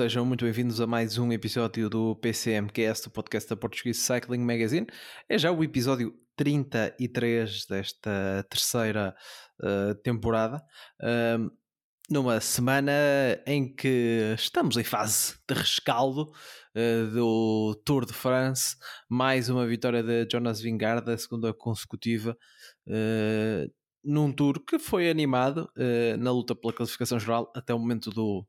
Sejam muito bem-vindos a mais um episódio do PCMcast, o podcast da Portuguese Cycling Magazine. É já o episódio 33 desta terceira uh, temporada, uh, numa semana em que estamos em fase de rescaldo uh, do Tour de France, mais uma vitória de Jonas Vingard, a segunda consecutiva num tour que foi animado uh, na luta pela classificação geral até o momento do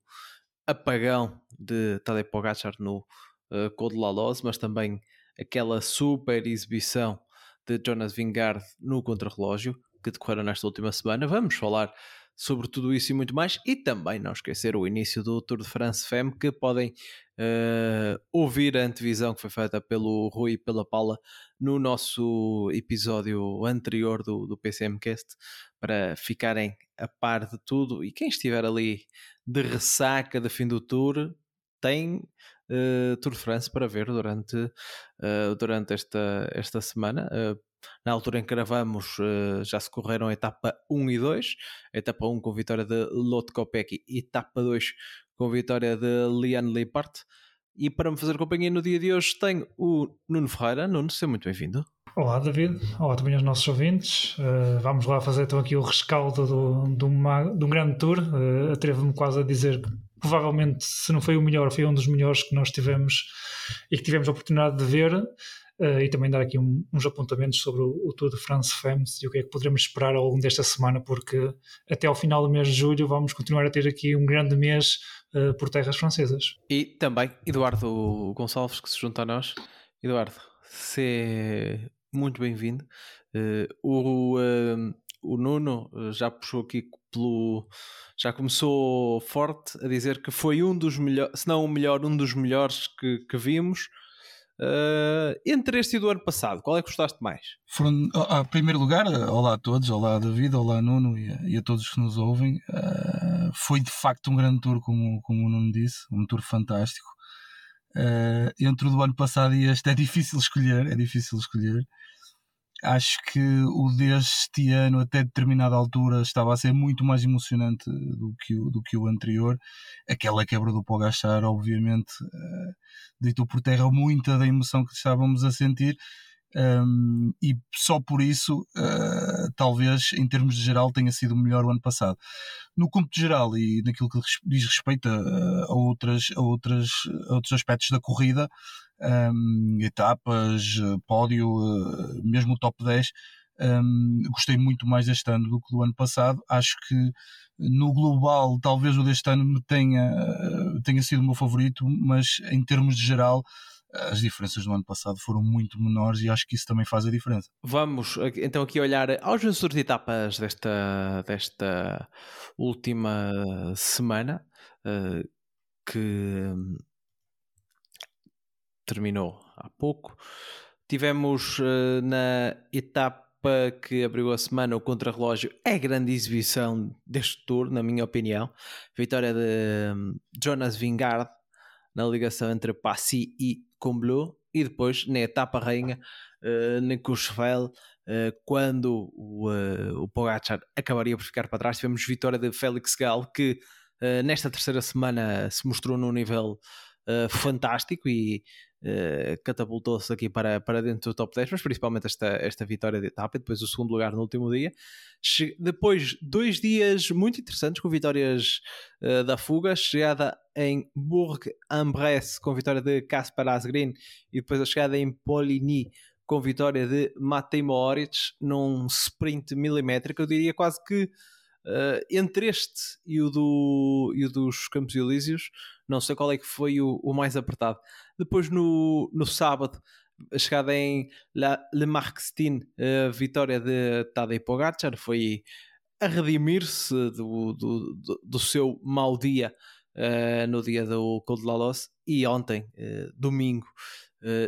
apagão de Tadej Pogacar no uh, Code Lalos, mas também aquela super exibição de Jonas Vingard no contrarrelógio que decorreu nesta última semana. Vamos falar sobre tudo isso e muito mais. E também não esquecer o início do Tour de France FEM, que podem uh, ouvir a antevisão que foi feita pelo Rui e pela Paula no nosso episódio anterior do, do PCMcast, para ficarem a par de tudo. E quem estiver ali de ressaca de fim do Tour, tem uh, Tour de France para ver durante, uh, durante esta, esta semana. Uh, na altura em que gravamos, uh, já se correram a etapa 1 e 2. A etapa 1 com vitória de Lotte Kopecky e etapa 2 com vitória de Liane Lippert. E para me fazer companhia no dia de hoje tenho o Nuno Ferreira. Nuno, seja muito bem-vindo. Olá, David. Olá também aos nossos ouvintes. Uh, vamos lá fazer então aqui o rescaldo do, de, uma, de um grande tour. Uh, Atrevo-me quase a dizer que provavelmente, se não foi o melhor, foi um dos melhores que nós tivemos e que tivemos a oportunidade de ver. Uh, e também dar aqui um, uns apontamentos sobre o, o, Tour de France Femmes e o que é que poderemos esperar ao longo desta semana, porque até ao final do mês de julho vamos continuar a ter aqui um grande mês uh, por terras francesas. E também Eduardo Gonçalves, que se junta a nós. Eduardo, se muito bem-vindo. Uh, o, o Nuno já puxou aqui pelo. Já começou forte a dizer que foi um dos melhores, se não o melhor, um dos melhores que, que vimos. Uh, entre este e do ano passado, qual é que gostaste mais? Foram, em primeiro lugar, olá a todos, olá David, olá Nuno e a, e a todos que nos ouvem. Uh, foi de facto um grande tour, como, como o Nuno disse, um tour fantástico. Uh, entre o do ano passado e este é difícil escolher, é difícil escolher acho que o deste ano, até determinada altura, estava a ser muito mais emocionante do que o, do que o anterior. Aquela quebra do Pogachar, obviamente, uh, deitou por terra muita da emoção que estávamos a sentir. Um, e só por isso, uh, talvez em termos de geral, tenha sido melhor o ano passado. No cômputo geral e naquilo que diz respeito a, a, outras, a, outras, a outros aspectos da corrida, um, etapas, pódio, uh, mesmo o top 10, um, gostei muito mais deste ano do que do ano passado. Acho que no global, talvez o deste ano me tenha, tenha sido o meu favorito, mas em termos de geral, as diferenças do ano passado foram muito menores e acho que isso também faz a diferença. Vamos então aqui olhar aos vencedores de etapas desta, desta última semana que terminou há pouco. Tivemos uh, na etapa que abriu a semana o contrarrelógio é grande exibição deste tour, na minha opinião. Vitória de um, Jonas Vingard na ligação entre Passy e Combloux e depois na etapa rainha uh, na Courchevel uh, quando o, uh, o Pogacar acabaria por ficar para trás tivemos vitória de Félix Gal que nesta terceira semana se mostrou num nível fantástico e Uh, catapultou-se aqui para, para dentro do top 10, mas principalmente esta, esta vitória de etapa e depois o segundo lugar no último dia. Che depois, dois dias muito interessantes com vitórias uh, da fuga, chegada em Bourg-en-Bresse com vitória de Kaspar Asgreen e depois a chegada em Poligny com vitória de Matej Mohoric num sprint milimétrico, eu diria quase que Uh, entre este e o, do, e o dos Campos Elíseos, não sei qual é que foi o, o mais apertado. Depois no, no sábado, a chegada em La, Le Marquestin, a vitória de Tadej Pogacar foi a redimir-se do, do, do, do, seu mau dia uh, no dia do Col de la e ontem, uh, domingo,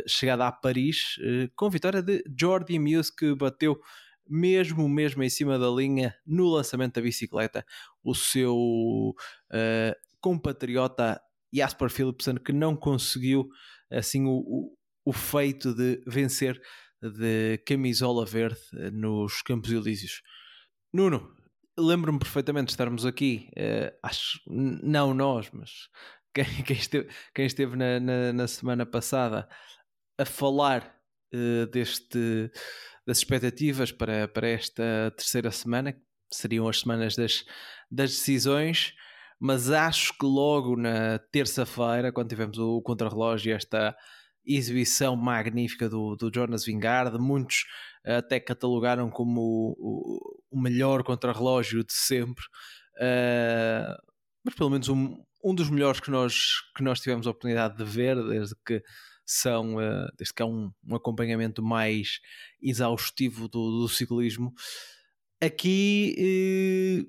chegada a Paris, com vitória de Jordi Muse, que bateu mesmo, mesmo em cima da linha no lançamento da bicicleta, o seu uh, compatriota Jasper Philipsen, que não conseguiu assim o, o, o feito de vencer de camisola verde nos Campos Elíseos. Nuno, lembro-me perfeitamente de estarmos aqui, uh, acho, não nós, mas quem, quem esteve, quem esteve na, na, na, semana passada a falar uh, deste das expectativas para, para esta terceira semana, que seriam as semanas das, das decisões, mas acho que logo na terça-feira, quando tivemos o contrarrelógio, esta exibição magnífica do, do Jonas Vingard, muitos até catalogaram como o, o melhor contrarrelógio de sempre, uh, mas pelo menos um, um dos melhores que nós, que nós tivemos a oportunidade de ver desde que são, uh, desde que há um, um acompanhamento mais exaustivo do, do ciclismo. Aqui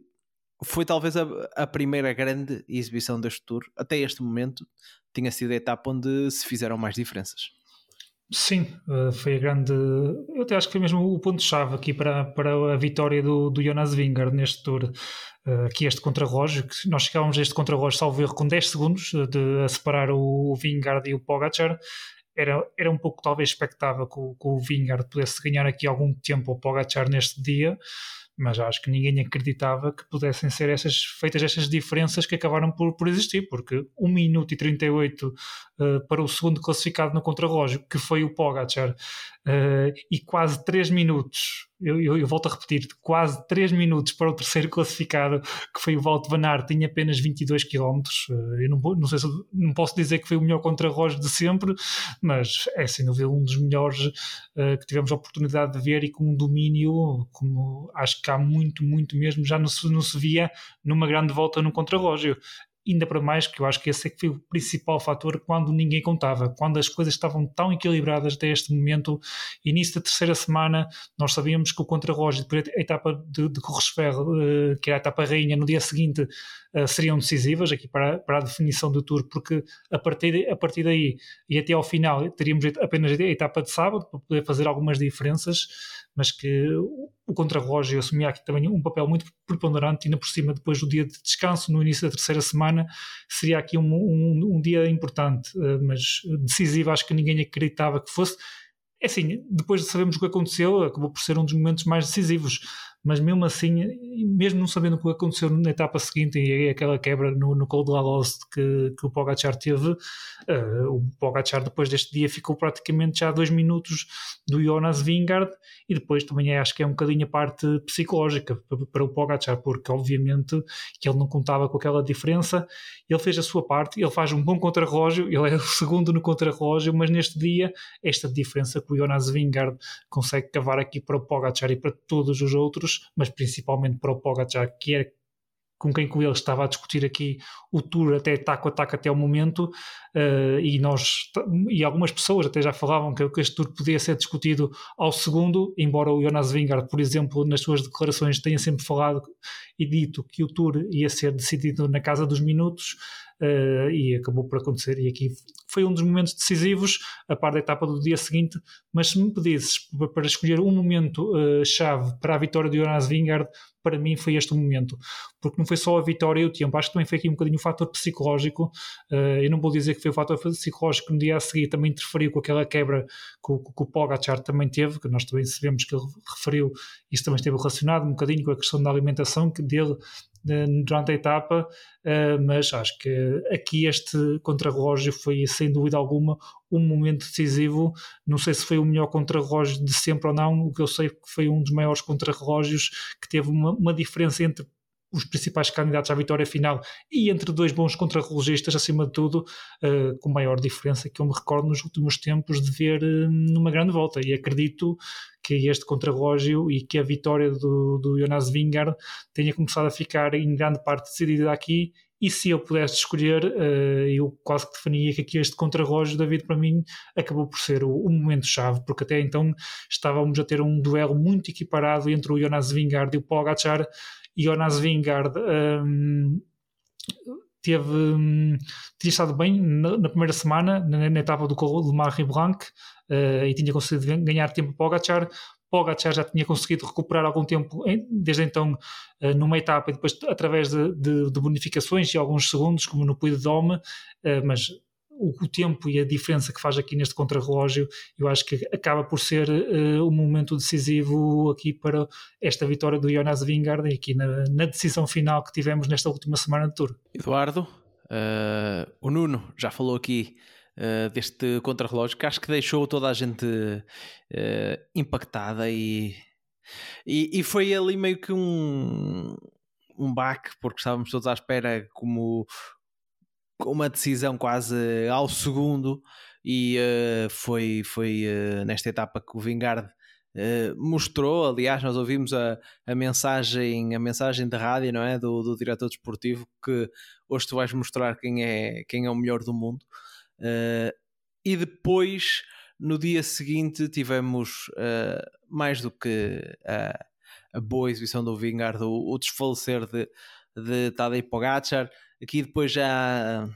foi talvez a, a, primeira grande exibição deste Tour, até este momento, tinha sido a etapa onde se fizeram mais diferenças. Sim, eh, foi a grande. Eu até acho que foi mesmo o ponto-chave aqui para, para a vitória do, do Jonas Vingard neste Tour. Aqui este contrarrelógio, que nós chegávamos a este contrarrelógio, salvo erro, com 10 segundos de, a separar o Vingard e o Pogacar era, era um pouco talvez expectável que o, que o Vingard pudesse ganhar aqui algum tempo ao Pogacar neste dia, mas acho que ninguém acreditava que pudessem ser essas, feitas essas diferenças que acabaram por, por existir, porque 1 minuto e 38 uh, para o segundo classificado no contrarrelógio, que foi o Pogacar, uh, e quase 3 minutos eu, eu, eu, volto a repetir, quase 3 minutos para o terceiro classificado, que foi o Walt Van Aert, tinha apenas 22 km. Eu não, não sei se não posso dizer que foi o melhor contrarrelógio de sempre, mas é sem dúvida um dos melhores uh, que tivemos a oportunidade de ver e com um domínio, como acho que há muito, muito mesmo, já não se, não se via numa grande volta no contrarrelógio. Ainda para mais que eu acho que esse é que foi o principal fator quando ninguém contava, quando as coisas estavam tão equilibradas até este momento, início da terceira semana, nós sabíamos que o contrarrelógio, depois a etapa de, de Corresferro, uh, que era a etapa rainha, no dia seguinte uh, seriam decisivas aqui para, para a definição do Tour, porque a partir, de, a partir daí e até ao final teríamos apenas a etapa de sábado para poder fazer algumas diferenças, mas que o contrarrelógio assumia aqui também um papel muito preponderante, ainda por cima, depois do dia de descanso, no início da terceira semana, seria aqui um, um, um dia importante, eh, mas decisivo, acho que ninguém acreditava que fosse. É assim, depois de sabermos o que aconteceu, acabou por ser um dos momentos mais decisivos mas mesmo assim, mesmo não sabendo o que aconteceu na etapa seguinte e aquela quebra no, no Col de la Lost que, que o Pogacar teve, uh, o Pogacar depois deste dia ficou praticamente já a dois minutos do Jonas Vingard e depois também é, acho que é um bocadinho a parte psicológica para, para o Pogacar, porque obviamente que ele não contava com aquela diferença, ele fez a sua parte, ele faz um bom contrarrelógio, ele é o segundo no contrarrelógio, mas neste dia esta diferença que o Jonas Vingard consegue cavar aqui para o Pogacar e para todos os outros mas principalmente para o Pogacar, que é com quem com ele estava a discutir aqui o tour até taco a taco até o momento uh, e nós e algumas pessoas até já falavam que, que, este tour podia ser discutido ao segundo, embora o Jonas Vingard, por exemplo, nas suas declarações tenha sempre falado e dito que o tour ia ser decidido na casa dos minutos uh, e acabou por acontecer. E aqui foi um dos momentos decisivos, a par da etapa do dia seguinte. Mas se me pedisses para escolher um momento uh, chave para a vitória de Jonas Vingard, para mim foi este o momento, porque não foi só a vitória e o tempo, acho que também foi aqui um bocadinho o fator psicológico. Uh, eu não vou dizer que foi o fator psicológico no dia a seguir também interferiu com aquela quebra que o, que o Pogacar também teve, que nós também sabemos que ele referiu, isso também esteve relacionado um bocadinho com a questão da alimentação que dele durante a etapa, eh, mas acho que aqui este contrarrelógio foi sem dúvida alguma um momento decisivo. Não sei se foi o melhor contrarrelógio de sempre ou não, o que eu sei que foi um dos maiores contrarrelógios que teve uma, uma diferença entre os principais candidatos à vitória final e entre dois bons contrarrelogistas, acima de tudo, uh, com maior diferença que eu me recordo nos últimos tempos de ver uh, numa grande volta. E acredito que este contrarrelógio e que a vitória do, do Jonas Vingard tenha começado a ficar em grande parte decidida aqui. E se eu pudesse escolher, uh, eu quase que definia que aqui este contrarrelógio, David, para mim, acabou por ser o, o momento-chave, porque até então estávamos a ter um duelo muito equiparado entre o Jonas Vingard e o Pogacar, Jonas Vingard um, teve, hum, tinha estado bem na, na primeira semana, na, na, etapa do Colo de Blanc, uh, e tinha conseguido ganhar tempo para Pogacar. Pogacar já tinha conseguido recuperar algum tempo desde então uh, numa etapa e depois através de, de, de, bonificações e alguns segundos, como no Puy de Dome, uh, mas o, tempo e a diferença que faz aqui neste contrarrelógio, eu acho que acaba por ser uh, um momento decisivo aqui para esta vitória do Jonas Vingard aqui na, na, decisão final que tivemos nesta última semana de Tour. Eduardo, uh, o Nuno já falou aqui uh, deste contrarrelógio que acho que deixou toda a gente impactada e, e, e, foi ali meio que um, um baque, porque estávamos todos à espera como uma decisão quase ao segundo e uh, foi, foi uh, nesta etapa que o Vingard uh, mostrou, aliás nós ouvimos a, a mensagem a mensagem de rádio não é, do, do diretor desportivo que hoje tu vais mostrar quem é, quem é o melhor do mundo. E depois no dia seguinte tivemos mais do que a, a boa exibição do Vingard, o, o desfalecer de, de Tadej Pogacar Aqui depois já, ou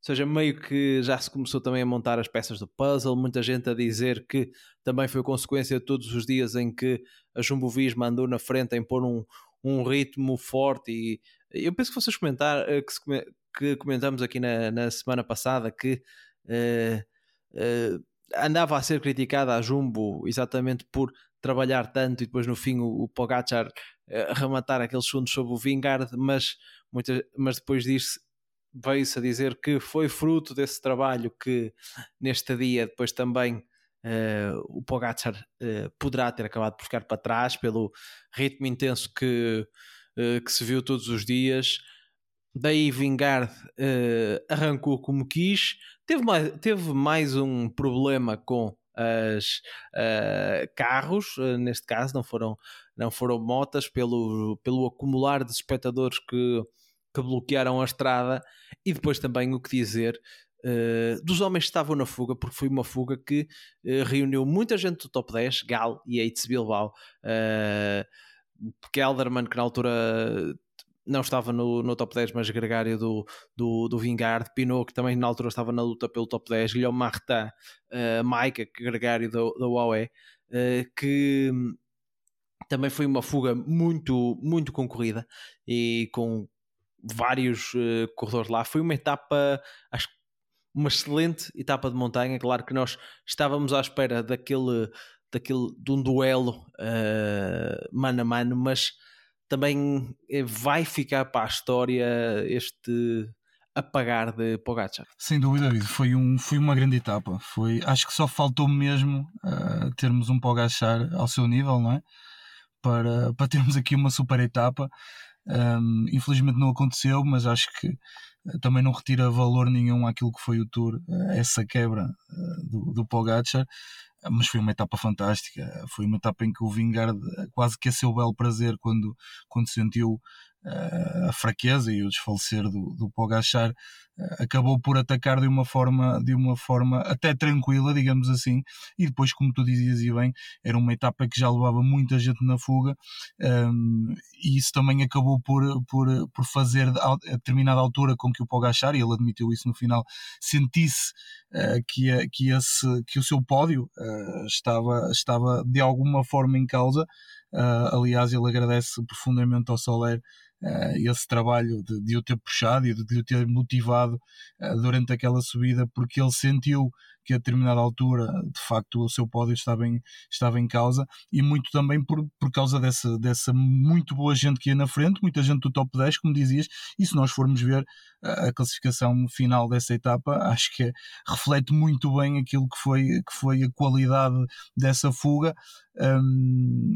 seja, meio que já se começou também a montar as peças do puzzle, muita gente a dizer que também foi consequência de todos os dias em que a Jumbo Visma andou na frente em pôr um, um ritmo forte e eu penso que vocês comentar, eh, que, se, que comentamos aqui na, na semana passada que uh, uh, andava a ser criticada a Jumbo exatamente por trabalhar tanto e depois no fim o, o Pogacar rematar aqueles segundos sobre o Vingard, mas mas depois disso veio-se a dizer que foi fruto desse trabalho que neste dia depois também uh, o Pogacar uh, poderá ter acabado por ficar para trás pelo ritmo intenso que, uh, que se viu todos os dias. Daí Vingard arrancou como quis, teve mais, teve mais um problema com as carros, neste caso não foram, não foram motas, pelo, pelo acumular de espectadores que que bloquearam a estrada. E depois também o que dizer uh, dos homens que estavam na fuga, porque foi uma fuga que uh, reuniu muita gente do top 10, Gal e Eitz Bilbao, uh, Kelderman, que na altura não estava no, no top 10, mas gregário do, do, do Vingard, Pinot, que também na altura estava na luta pelo top 10, Guilherme Martin, uh, Maika, que gregário do UAE, uh, que também foi uma fuga muito, muito concorrida e com vários uh, corredores lá. Foi uma etapa, acho uma excelente etapa de montanha. Claro que nós estávamos à espera daquele, daquele de um duelo uh, mano a mano, mas também eh, vai ficar para a história este apagar de Pogacar. Sem dúvida, foi, um, foi uma grande etapa. Foi, acho que só faltou mesmo uh, termos um Pogacar ao seu nível, não é? Para, para termos aqui uma super etapa. Um, infelizmente não aconteceu, mas acho que eh, também não retira valor nenhum àquilo que foi o Tour, eh, essa quebra uh, do, do Pogacar, mas foi uma etapa fantástica. Foi uma etapa em que o Vingard quase que a seu belo prazer quando, quando sentiu a fraqueza e o desfalecer do, do Pogachar eh, acabou por atacar de uma forma de uma forma até tranquila digamos assim. E depois como tu dizias e bem era uma etapa que já levava muita gente na fuga um, ehm, e isso também acabou por, por, por fazer a determinada altura com que o Pogachar e ele admitiu isso no final sentisse uh, que, que, esse, que o seu pódio uh, estava, estava de alguma forma em causa uh, aliás ele agradece profundamente ao Soler uh, esse trabalho de, de o ter puxado e de, de o ter motivado uh, durante aquela subida, porque ele sentiu que a determinada altura, de facto, o seu pódio estava em, estava em causa e muito também por, por causa dessa, dessa muito boa gente que ia na frente, muita gente do top 10, como dizias, e se nós formos ver a classificação final dessa etapa, acho que reflete muito bem aquilo que foi, que foi a qualidade dessa fuga. Um,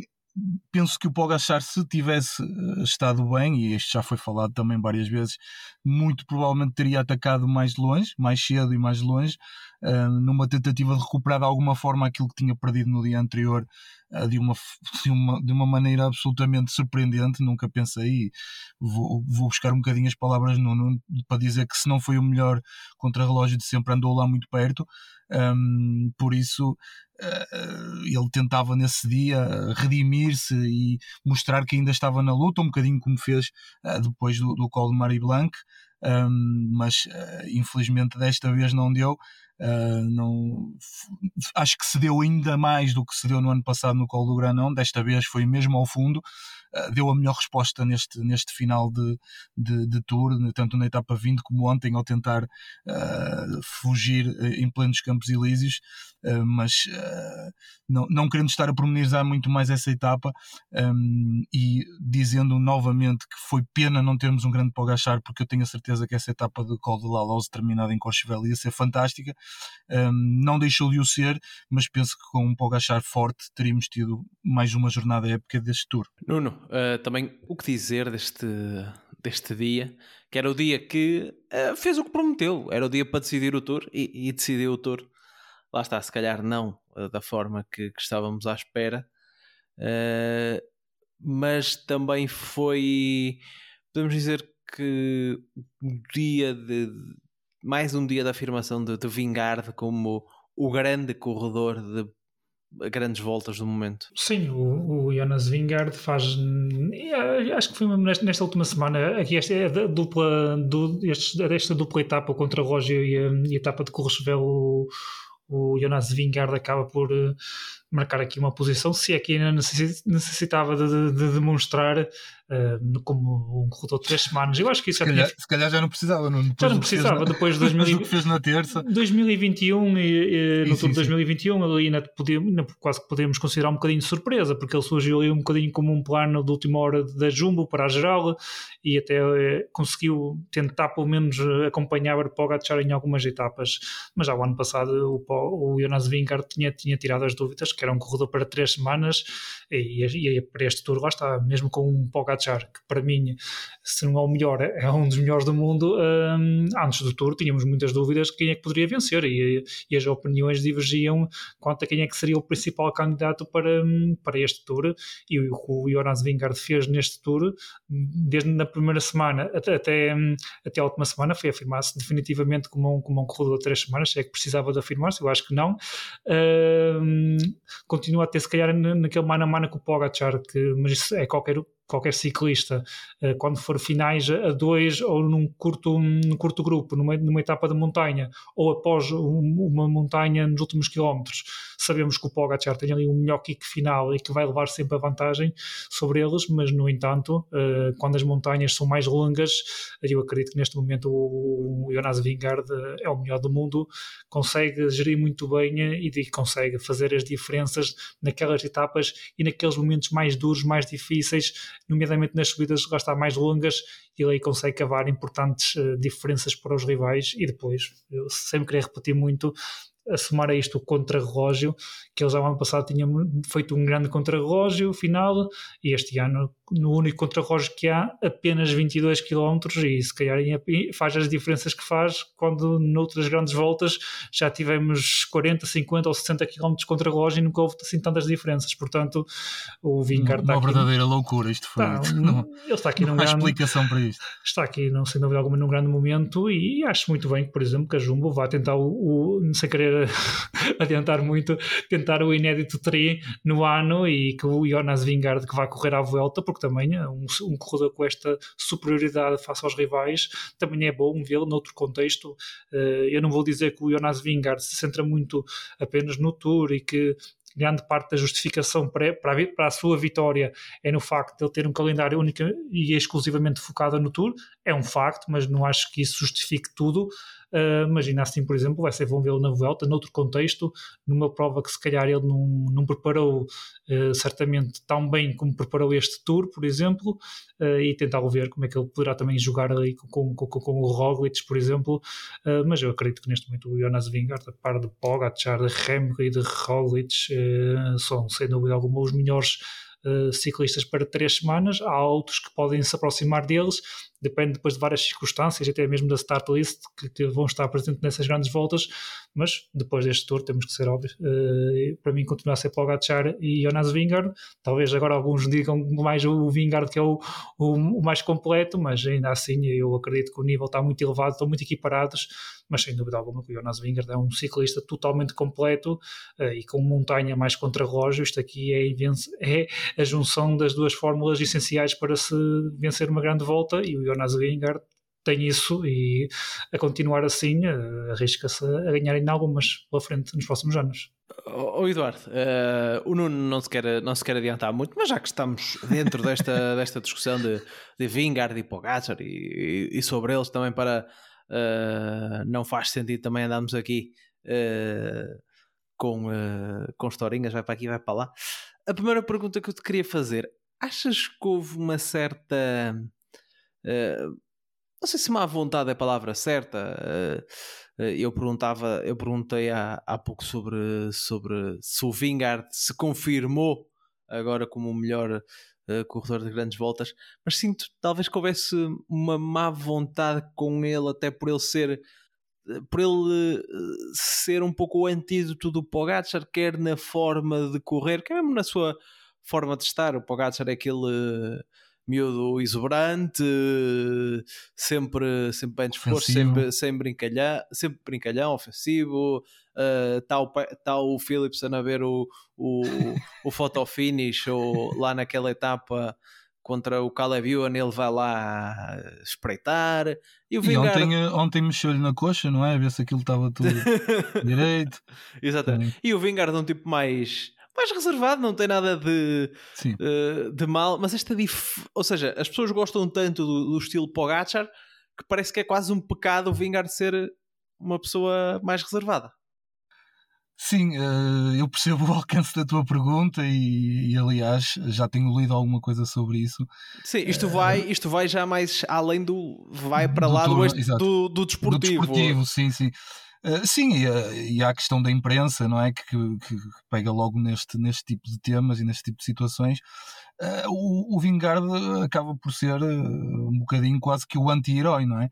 penso que o Pogachar se tivesse eh, estado bem e isto já foi falado também várias vezes muito provavelmente teria atacado mais longe mais cedo e mais longe numa tentativa de recuperar de alguma forma aquilo que tinha perdido no dia anterior uh, de, uma, de, uma, de uma maneira absolutamente surpreendente. Nunca pensei vou, vou buscar um bocadinho as palavras no, no, para dizer que se não foi o melhor contra-relógio de sempre andou lá muito perto. Um, por isso uh, ele tentava nesse dia redimir-se e mostrar que ainda estava na luta, um bocadinho como fez uh, depois do, do call de Marie Blanc, um, mas infelizmente desta vez não deu. Uh, não, acho que se deu ainda mais do que se deu no ano passado no colo do Granão, desta vez foi mesmo ao fundo, uh, deu a melhor resposta neste, neste final de, de, de, tour, tanto na etapa 20 como ontem, ao tentar uh, fugir em plenos Campos Elíseos, mas não, não querendo estar a pormenorizar muito mais essa etapa um, e dizendo novamente que foi pena não termos um grande Pogachar, porque eu tenho a certeza que essa etapa do Col de Lalos terminada em Courchevel ia ser fantástica, um, não deixou de o ser, mas penso que com um Pogachar forte teríamos tido mais uma jornada épica deste Tour. Nuno, uh, também o que dizer deste, deste dia, que era o dia que uh, fez o que prometeu, era o dia para decidir o Tour e, e decidiu o Tour. Lá está, se calhar não uh, da forma que, que, estávamos à espera, mas também foi, podemos dizer que o dia de, mais um dia da afirmação de, de como o grande corredor de grandes voltas do momento. Sim, o, o Jonas Vingard faz. Acho que foi mesmo nesta, nesta última semana. Aqui esta é a dupla, do, este, esta dupla etapa contra Roger e a, e a etapa de Courchevel. O, o Jonas Vingard acaba por uh, marcar aqui uma posição, se é que ainda necessitava de, de, de demonstrar uh, como um corredor de três semanas. Eu acho que isso se, calhar, tinha... se calhar já não precisava, não? já não precisava, depois de 2000... que fez na terça. 2021 e, e no sim, de 2021 ali ainda, podíamos, quase que podemos considerar um bocadinho de surpresa, porque ele surgiu ali um bocadinho como um plano de última hora da Jumbo para a geral e até eh, conseguiu tentar pelo menos acompanhar o Pogacar em algumas etapas, mas já o ano passado o, o Jonas Vingegaard tinha, tinha tirado as dúvidas, que era um corredor para três semanas e, e, e para este tour lá está, mesmo com um Pogacar que para mim, se não é o melhor, é um dos melhores do mundo. Um, antes do Tour tínhamos muitas dúvidas de quem é que poderia vencer e, e, as opiniões divergiam quanto a quem é que seria o principal candidato para, para este Tour. E o que o Jonas Vingard fez neste Tour, desde na primeira semana até, até, até a última semana, foi afirmar-se definitivamente como um, como um corredor de três semanas, se é que precisava de afirmar-se, eu acho que não. Um, continua a ter, se calhar, naquele mano a mano com o Pogacar, que, mas é qualquer qualquer ciclista, eh, quando for finais a dois ou num curto, num curto grupo, numa, numa etapa de montanha, ou após uma montanha nos últimos quilómetros, sabemos que o Pogacar tem ali um melhor kick final e que vai levar sempre a vantagem sobre eles, mas no entanto, eh, quando as montanhas são mais longas, eu acredito que neste momento o Jonas Vingard é o melhor do mundo, consegue gerir muito bem e consegue fazer as diferenças naquelas etapas e naqueles momentos mais duros, mais difíceis, nomeadamente nas subidas lá está mais longas, ele aí consegue cavar importantes uh, diferenças para os rivais e depois, eu sempre queria repetir muito, a somar a isto o contrarrelógio, que eles já no ano passado tinham feito um grande contrarrelógio final e este ano no único contrarrelógio que há apenas 22 km e se calhar faz as diferenças que faz quando noutras grandes voltas já tivemos 40, 50 ou 60 km de contrarrelógio e nunca houve assim tantas diferenças, portanto o Vincar está aqui... Uma verdadeira loucura isto foi. Está, não, ele está aqui num grande... explicação para isto. Está aqui, não sem dúvida alguma, num grande momento e acho muito bem que, por exemplo, que a Jumbo vá tentar o, o sem querer adiantar muito, tentar o inédito 3 no ano e que o Jonas Vingard que vai correr à volta, porque também um, um corredor com esta superioridade face aos rivais também é bom vê-lo noutro contexto. Uh, eu não vou dizer que o Jonas Vingard se centra muito apenas no Tour e que grande parte da justificação para, para, para a sua vitória é no facto de ele ter um calendário único e exclusivamente focado no Tour. É um facto, mas não acho que isso justifique tudo. Uh, imagina assim, por exemplo, vai ser bom vê-lo na Vuelta, noutro contexto, numa prova que se calhar ele não, não preparou uh, certamente tão bem como preparou este Tour, por exemplo, uh, e tentar ver como é que ele poderá também jogar ali com, com, com, com o Roglic, por exemplo, mas eu acredito que neste momento o Jonas Vingard, a par de Pogacar, de Remco e de Roglic, são sem dúvida alguma os melhores ciclistas para três semanas, há outros que podem se aproximar deles, depende depois de várias circunstâncias, até mesmo da start list, que, que vão estar presentes nessas grandes voltas, mas depois deste tour temos que ser óbvios. Uh, para mim continua a ser Pogacar e Jonas Vingard, talvez agora alguns digam mais o Vingard que é o, o, o mais completo, mas ainda assim eu acredito que o nível está muito elevado, estão muito equiparados, mas sem dúvida alguma que o Jonas Vingard é um ciclista totalmente completo uh, e com montanha mais contra-relógio, isto aqui é, é a junção das duas fórmulas essenciais para se vencer uma grande volta e o Jonas Vingard tem isso e a continuar assim uh, arrisca-se a ganhar ainda algumas pela frente nos próximos anos. Oh, Eduardo, uh, o Nuno não se, quer, não se quer adiantar muito, mas já que estamos dentro desta, desta discussão de, de Vingard e Pogacar e, e, sobre eles também para uh, não faz sentido também andarmos aqui uh, com, com historinhas, vai para aqui, vai para lá. A primeira pergunta que eu te queria fazer, achas que houve uma certa não sei se má vontade é a palavra certa. Eu perguntava, eu perguntei há, há pouco sobre, sobre se o Vingard se confirmou agora como o melhor corredor de grandes voltas, mas sinto talvez que houvesse uma má vontade com ele, até por ele ser por ele ser um pouco o antídoto do Pogacar, quer na forma de correr, quer mesmo na sua forma de estar. O Pogacar é aquele miúdo exuberante, sempre, sempre bem disposto, sempre, sempre, brincalhão, sempre brincalhão, ofensivo. Está uh, o, tá o Philipson a ver o, o, o photo finish ou lá naquela etapa contra o Caleb Ewan, ele vai lá espreitar. E, o Vingard... e ontem, ontem mexeu-lhe na coxa, não é? A ver se aquilo estava tudo direito. Exatamente. E o Vingard é um tipo mais mais reservado, não tem nada de, uh, de mal, mas esta dif... ou seja, as pessoas gostam tanto do, do estilo Pogacar que parece que é quase um pecado o Vingar de ser uma pessoa mais reservada. Sim, uh, eu percebo o alcance da tua pergunta e, e, aliás já tenho lido alguma coisa sobre isso. Sim, isto, uh, vai, isto vai já mais além do. vai para do lá do, do, do, desportivo. Do desportivo, sim, sim. Uh, sim, e, e, há a questão da imprensa, não é? Que, que, que, pega logo neste, neste tipo de temas e neste tipo de situações. Uh, o, o acaba por ser um bocadinho quase que o anti-herói, não é?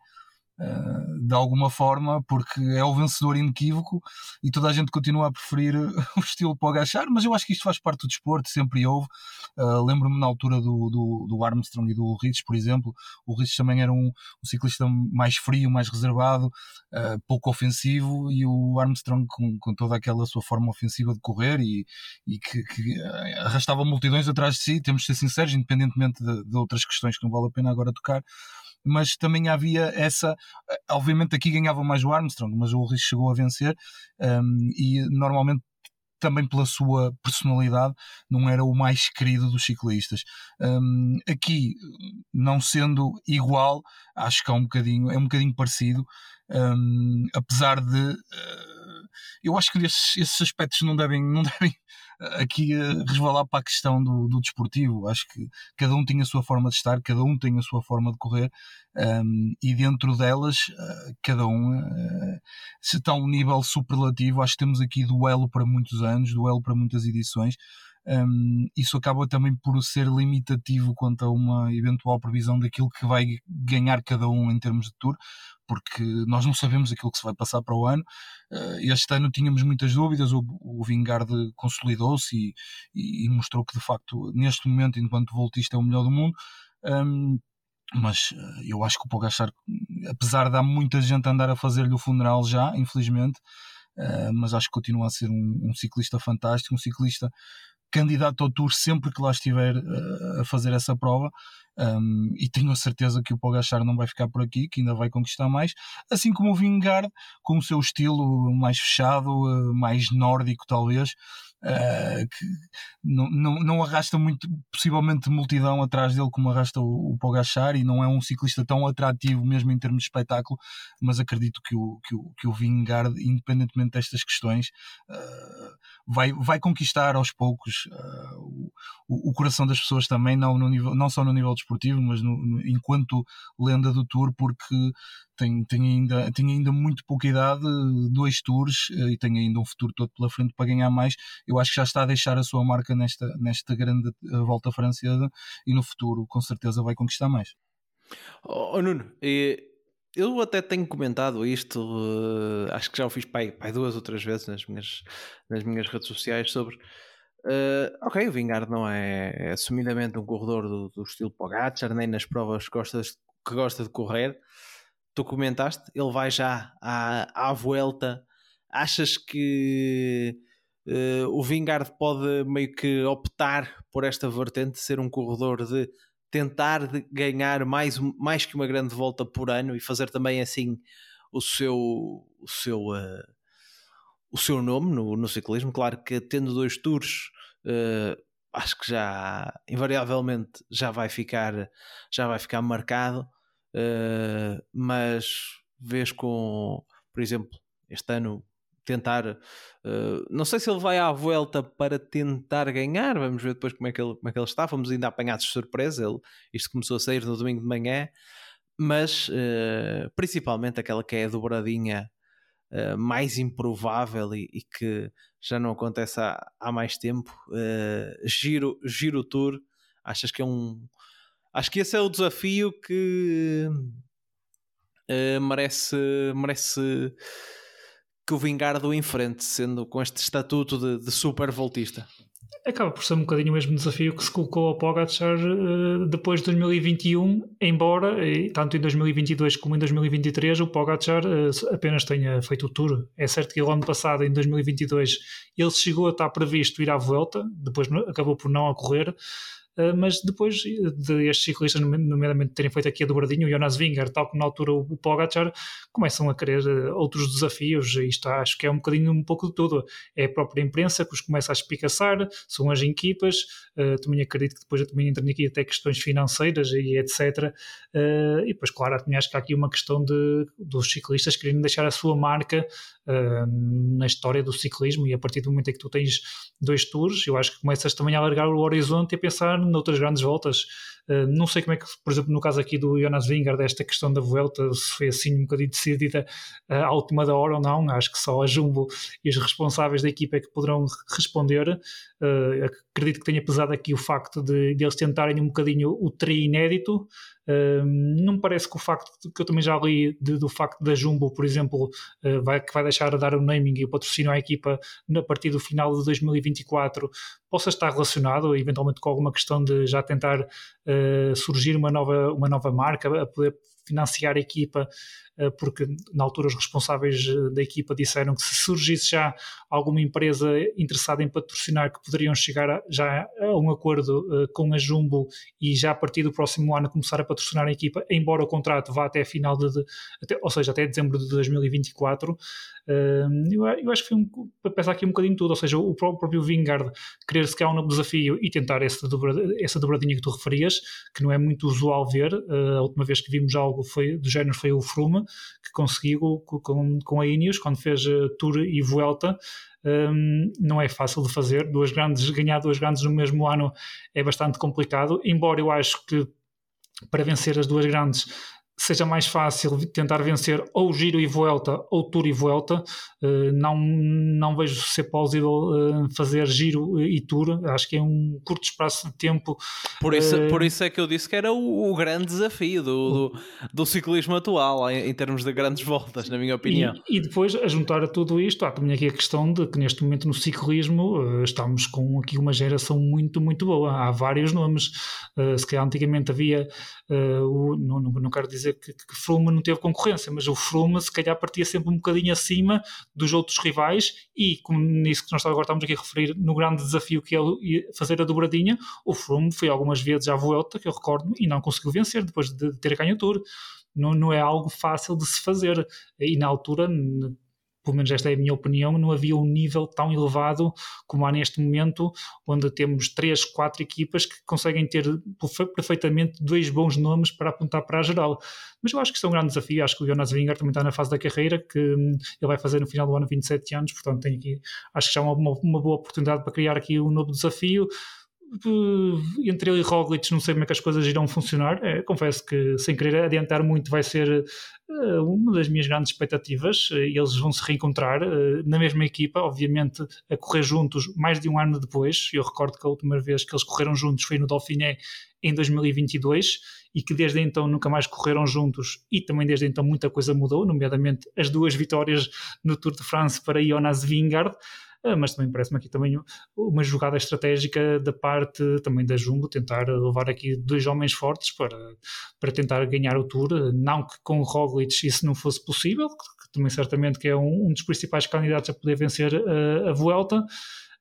Eh, de alguma forma, porque é o vencedor inequívoco e toda a gente continua a preferir o estilo Pogachar, mas eu acho que isto faz parte do desporto, sempre houve. Uh, Lembro-me na altura do, do, do, Armstrong e do Rich, por exemplo, o Rich também era um, um ciclista mais frio, mais reservado, uh, pouco ofensivo, e o Armstrong com, com, toda aquela sua forma ofensiva de correr e, e que, que arrastava multidões atrás de si, temos de ser sinceros, independentemente de, de outras questões que não vale a pena agora tocar mas também havia essa. Eh, obviamente aqui ganhava mais o Armstrong, mas o Rich chegou a vencer um, e normalmente também pela sua personalidade, não era o mais querido dos ciclistas. Um, aqui, não sendo igual, acho que é um bocadinho, é um bocadinho parecido, um, apesar de. Uh, eu acho que esses, esses aspectos não devem, não devem aqui a resvalar para a questão do, do desportivo. Acho que cada um tem a sua forma de estar, cada um tem a sua forma de correr um, e dentro delas, uh, cada um se está a um nível superlativo. Acho que temos aqui duelo para muitos anos, duelo para muitas edições. Um, isso acaba também por ser limitativo quanto a uma eventual previsão daquilo que vai ganhar cada um em termos de tour, porque nós não sabemos aquilo que se vai passar para o ano. Uh, este ano tínhamos muitas dúvidas, o, Vingard consolidou-se e, e, mostrou que de facto, neste momento, enquanto voltista, é o melhor do mundo. Um, mas uh, eu acho que o Pogacar, apesar de há muita gente a andar a fazer-lhe o funeral já, infelizmente, uh, mas acho que continua a ser um, um ciclista fantástico, um ciclista candidato ao Tour sempre que lá estiver uh, a fazer essa prova. Um, e tenho a certeza que o Pogachar não vai ficar por aqui, que ainda vai conquistar mais, assim como o Vingard, com o seu estilo mais fechado, uh, mais nórdico talvez, uh, que não, não, não, arrasta muito, possivelmente multidão atrás dele como arrasta o, o Pogachar e não é um ciclista tão atrativo mesmo em termos de espetáculo, mas acredito que o, que o, que o Vingard, independentemente destas questões, uh, vai, vai conquistar aos poucos uh, o, o, coração das pessoas também, não, no nível, não só no nível desportivo, mas no, no, enquanto lenda do Tour, porque tem, tem, ainda, tem ainda muito pouca idade, dois tours uh, e tem ainda um futuro todo pela frente para ganhar mais. Eu acho que já está a deixar a sua marca nesta, nesta grande uh, volta francesa e no futuro, com certeza, vai conquistar mais. Oh, oh Nuno, eu até tenho comentado isto, uh, acho que já o fiz pai, pai duas ou três vezes nas minhas, nas minhas redes sociais sobre. Uh, ok, o Vingard não é, é assumidamente um corredor do, do estilo Pogacar, nem nas provas que, gostas, que gosta de correr. Tu comentaste, ele vai já à, à volta. Achas que uh, o Vingard pode meio que optar por esta vertente, ser um corredor de tentar ganhar mais, mais que uma grande volta por ano e fazer também assim o seu, o seu, uh, o seu nome no, no ciclismo. Claro que tendo dois tours, uh, acho que já invariavelmente já vai ficar, já vai ficar marcado, uh, mas vês com, por exemplo, este ano tentar. Uh, não sei se ele vai à volta para tentar ganhar. Vamos ver depois como é que ele, como é que ele está. Fomos ainda apanhados de surpresa. Ele, isto começou a sair no domingo de manhã, mas uh, principalmente aquela que é a dobradinha uh, mais improvável e, e, que já não acontece há, há mais tempo. giro, giro Tour. Achas que é um. Acho que esse é o desafio que merece. merece que o Vingardo enfrente, sendo com este estatuto de, de super voltista? Acaba por ser um bocadinho o mesmo desafio que se colocou ao Pogacar uh, depois de 2021, embora, e, tanto em 2022 como em 2023, o Pogacar uh, apenas tenha feito o Tour. É certo que o ano passado, em 2022, ele chegou a estar previsto ir à volta, depois acabou por não ocorrer, mas depois de estes ciclistas, nomeadamente terem feito aqui a dobradinha, o Jonas Vingar, tal como na altura o Pogacar, começam a querer ah, outros desafios isto acho que é um bocadinho um pouco de tudo. É a própria imprensa que os começa a espicaçar, são as equipas, uh, também acredito que depois também entram aqui até questões financeiras e etc. E depois, claro, acho que há aqui uma questão de, dos ciclistas querendo deixar a sua marca uh, na história do ciclismo e a partir do momento em que tu tens dois tours, eu acho que começas também a alargar o horizonte e a pensar noutras grandes voltas. Uh, não sei como é que, por exemplo, no caso aqui do Jonas Vingar, esta questão da Vuelta, se foi assim um bocadinho decidida uh, à última da hora ou não. Acho que só a Jumbo e os responsáveis da equipa é que poderão responder. Uh, acredito que tenha pesado aqui o facto de, de eles tentarem um bocadinho o tri inédito. não me parece que o facto que eu também já li de, do facto da Jumbo, por exemplo, vai, que vai deixar de dar o naming e o patrocínio à equipa a partir do final de 2024 possa estar relacionado eventualmente com alguma questão de já tentar uh, surgir uma nova, uma nova marca, a poder financiar a equipa, uh, porque na altura os responsáveis eh, da equipa disseram que se surgisse já alguma empresa interessada em patrocinar, que poderiam chegar já a um acordo uh, com a Jumbo e já a partir do próximo ano começar a patrocinar a equipa, embora o contrato vá até final de, até, ou seja, até dezembro de 2024. Eu, acho que foi um, para pensar aqui um bocadinho tudo, ou seja, o próprio Vingard querer se criar um desafio e tentar essa, essa dobradinha que tu referias, que não é muito usual ver. A última vez que vimos algo foi, do género foi o Froome, que conseguiu com, com a Ineos, quando fez uh, Tour e Vuelta. Um, não é fácil de fazer. Duas grandes, ganhar duas grandes no mesmo ano é bastante complicado, embora eu acho que para vencer as duas grandes seja mais fácil tentar vencer ou Giro e Vuelta ou Tour e Vuelta. Uh, não, não vejo ser plausível uh, fazer Giro e Tour. Acho que é um curto espaço de tempo. Por isso, uh, por isso é que eu disse que era o, o grande desafio do, do, do, ciclismo atual, em, em, termos de grandes voltas, na minha opinião. E, e, depois, a juntar a tudo isto, há também aqui a questão de que neste momento no ciclismo estamos com aqui uma geração muito, muito boa. Há vários nomes. se calhar antigamente havia, não, não quero dizer dizer que, que Froome não teve concorrência, mas o Froome se calhar partia sempre um bocadinho acima dos outros rivais e, como nisso que nós agora estamos aqui a referir, no grande desafio que é fazer a dobradinha, o Froome foi algumas vezes à volta, que eu recordo, e não conseguiu vencer depois de ter ganho o Tour. Não, não é algo fácil de se fazer. E na altura pelo menos esta é a minha opinião, não havia um nível tão elevado como há neste momento, onde temos três, quatro equipas que conseguem ter perfeitamente dois bons nomes para apontar para a geral. Mas eu acho que isto é um grande desafio, acho que o Jonas Vingar também está na fase da carreira, que hum, ele vai fazer no final do ano 27 anos, portanto tem aqui, acho que já é uma, uma boa oportunidade para criar aqui um novo desafio entre ele e Roglic não sei como é que as coisas irão funcionar. É, confesso que sem querer adiantar muito vai ser uh, uma das minhas grandes expectativas. Uh, eles vão se reencontrar uh, na mesma equipa, obviamente a correr juntos mais de um ano depois. Eu recordo que a última vez que eles correram juntos foi no Dauphiné em 2022 e que desde então nunca mais correram juntos e também desde então muita coisa mudou, nomeadamente as duas vitórias no Tour de France para Jonas Vingard. Ah, mas também parece-me aqui também uma jogada estratégica da parte também da Jumbo, tentar levar aqui dois homens fortes para, para tentar ganhar o Tour, não que com o Roglic isso não fosse possível, que também certamente que é um, um dos principais candidatos a poder vencer a, a Vuelta,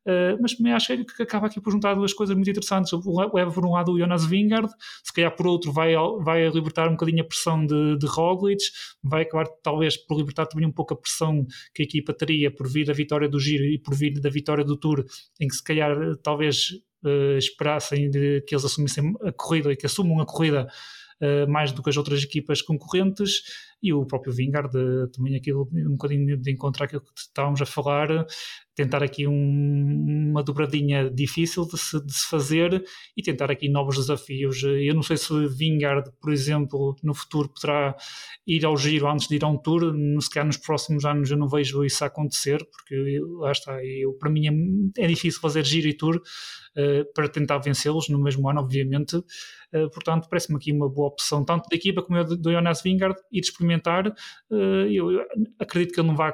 Uh, mas também acho que acaba aqui por juntar duas coisas muito interessantes. Leva por um lado o Jonas Vingard, se calhar por outro vai, vai libertar um bocadinho a pressão de, de Roglic, vai acabar talvez por libertar também um pouco a pressão que a equipa teria por vir da vitória do Giro e por vir da vitória do Tour, em que se calhar talvez uh, esperassem de, que eles assumissem a corrida e que assumam a corrida uh, mais do que as outras equipas concorrentes e o próprio Vingard também aquilo um bocadinho de encontrar aquilo que estávamos a falar tentar aqui um, uma dobradinha difícil de se, de se, fazer e tentar aqui novos desafios. Eu não sei se Vingard, por exemplo, no futuro poderá ir ao giro antes de ir a um tour, se calhar nos próximos anos eu não vejo isso acontecer, porque lá está, eu, para mim é, é difícil fazer giro e tour uh, para tentar vencê-los no mesmo ano, obviamente. Uh, portanto, parece-me aqui uma boa opção, tanto da equipa como do Jonas Vingard, ir experimentar. Uh, eu, acredito que ele não vai,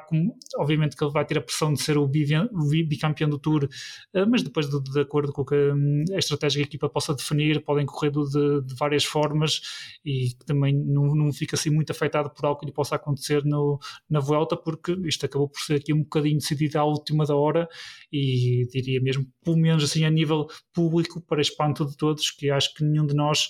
obviamente que ele vai ter a pressão de ser o bicampeão do Tour, eh, mas depois de, de acordo com o que hum, a estratégia que a equipa possa definir, podem correr de, de várias formas e também não, não fica assim muito afetado por algo que lhe possa acontecer no, na volta, porque isto acabou por ser aqui um bocadinho decidido à última da hora e diria mesmo, pelo menos assim a nível público, para espanto de todos, que acho que nenhum de nós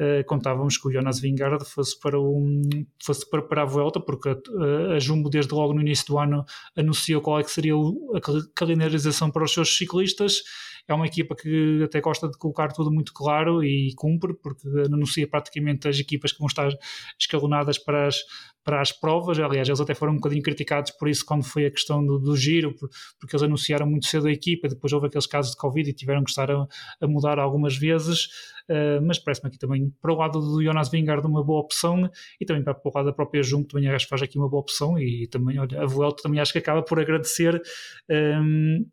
uh, contávamos que o Jonas Vingard fosse para, um, fosse para, para a volta, porque a, a Jumbo desde logo no início do ano anunciou qual é que seria a calendarização para os seus ciclistas. É uma equipa que até gosta de colocar tudo muito claro e cumpre, porque anuncia praticamente as equipas que vão estar escalonadas para as, para as provas. Aliás, eles até foram um bocadinho criticados por isso quando foi a questão do, do giro, porque eles anunciaram muito cedo a equipa, depois houve aqueles casos de Covid e tiveram que estar a, a mudar algumas vezes. Uh, mas parece-me aqui também para o lado do Jonas Vingard uma boa opção e também para o lado da própria Junto também acho que faz aqui uma boa opção e também, olha, a Vuelta também acho que acaba por agradecer um,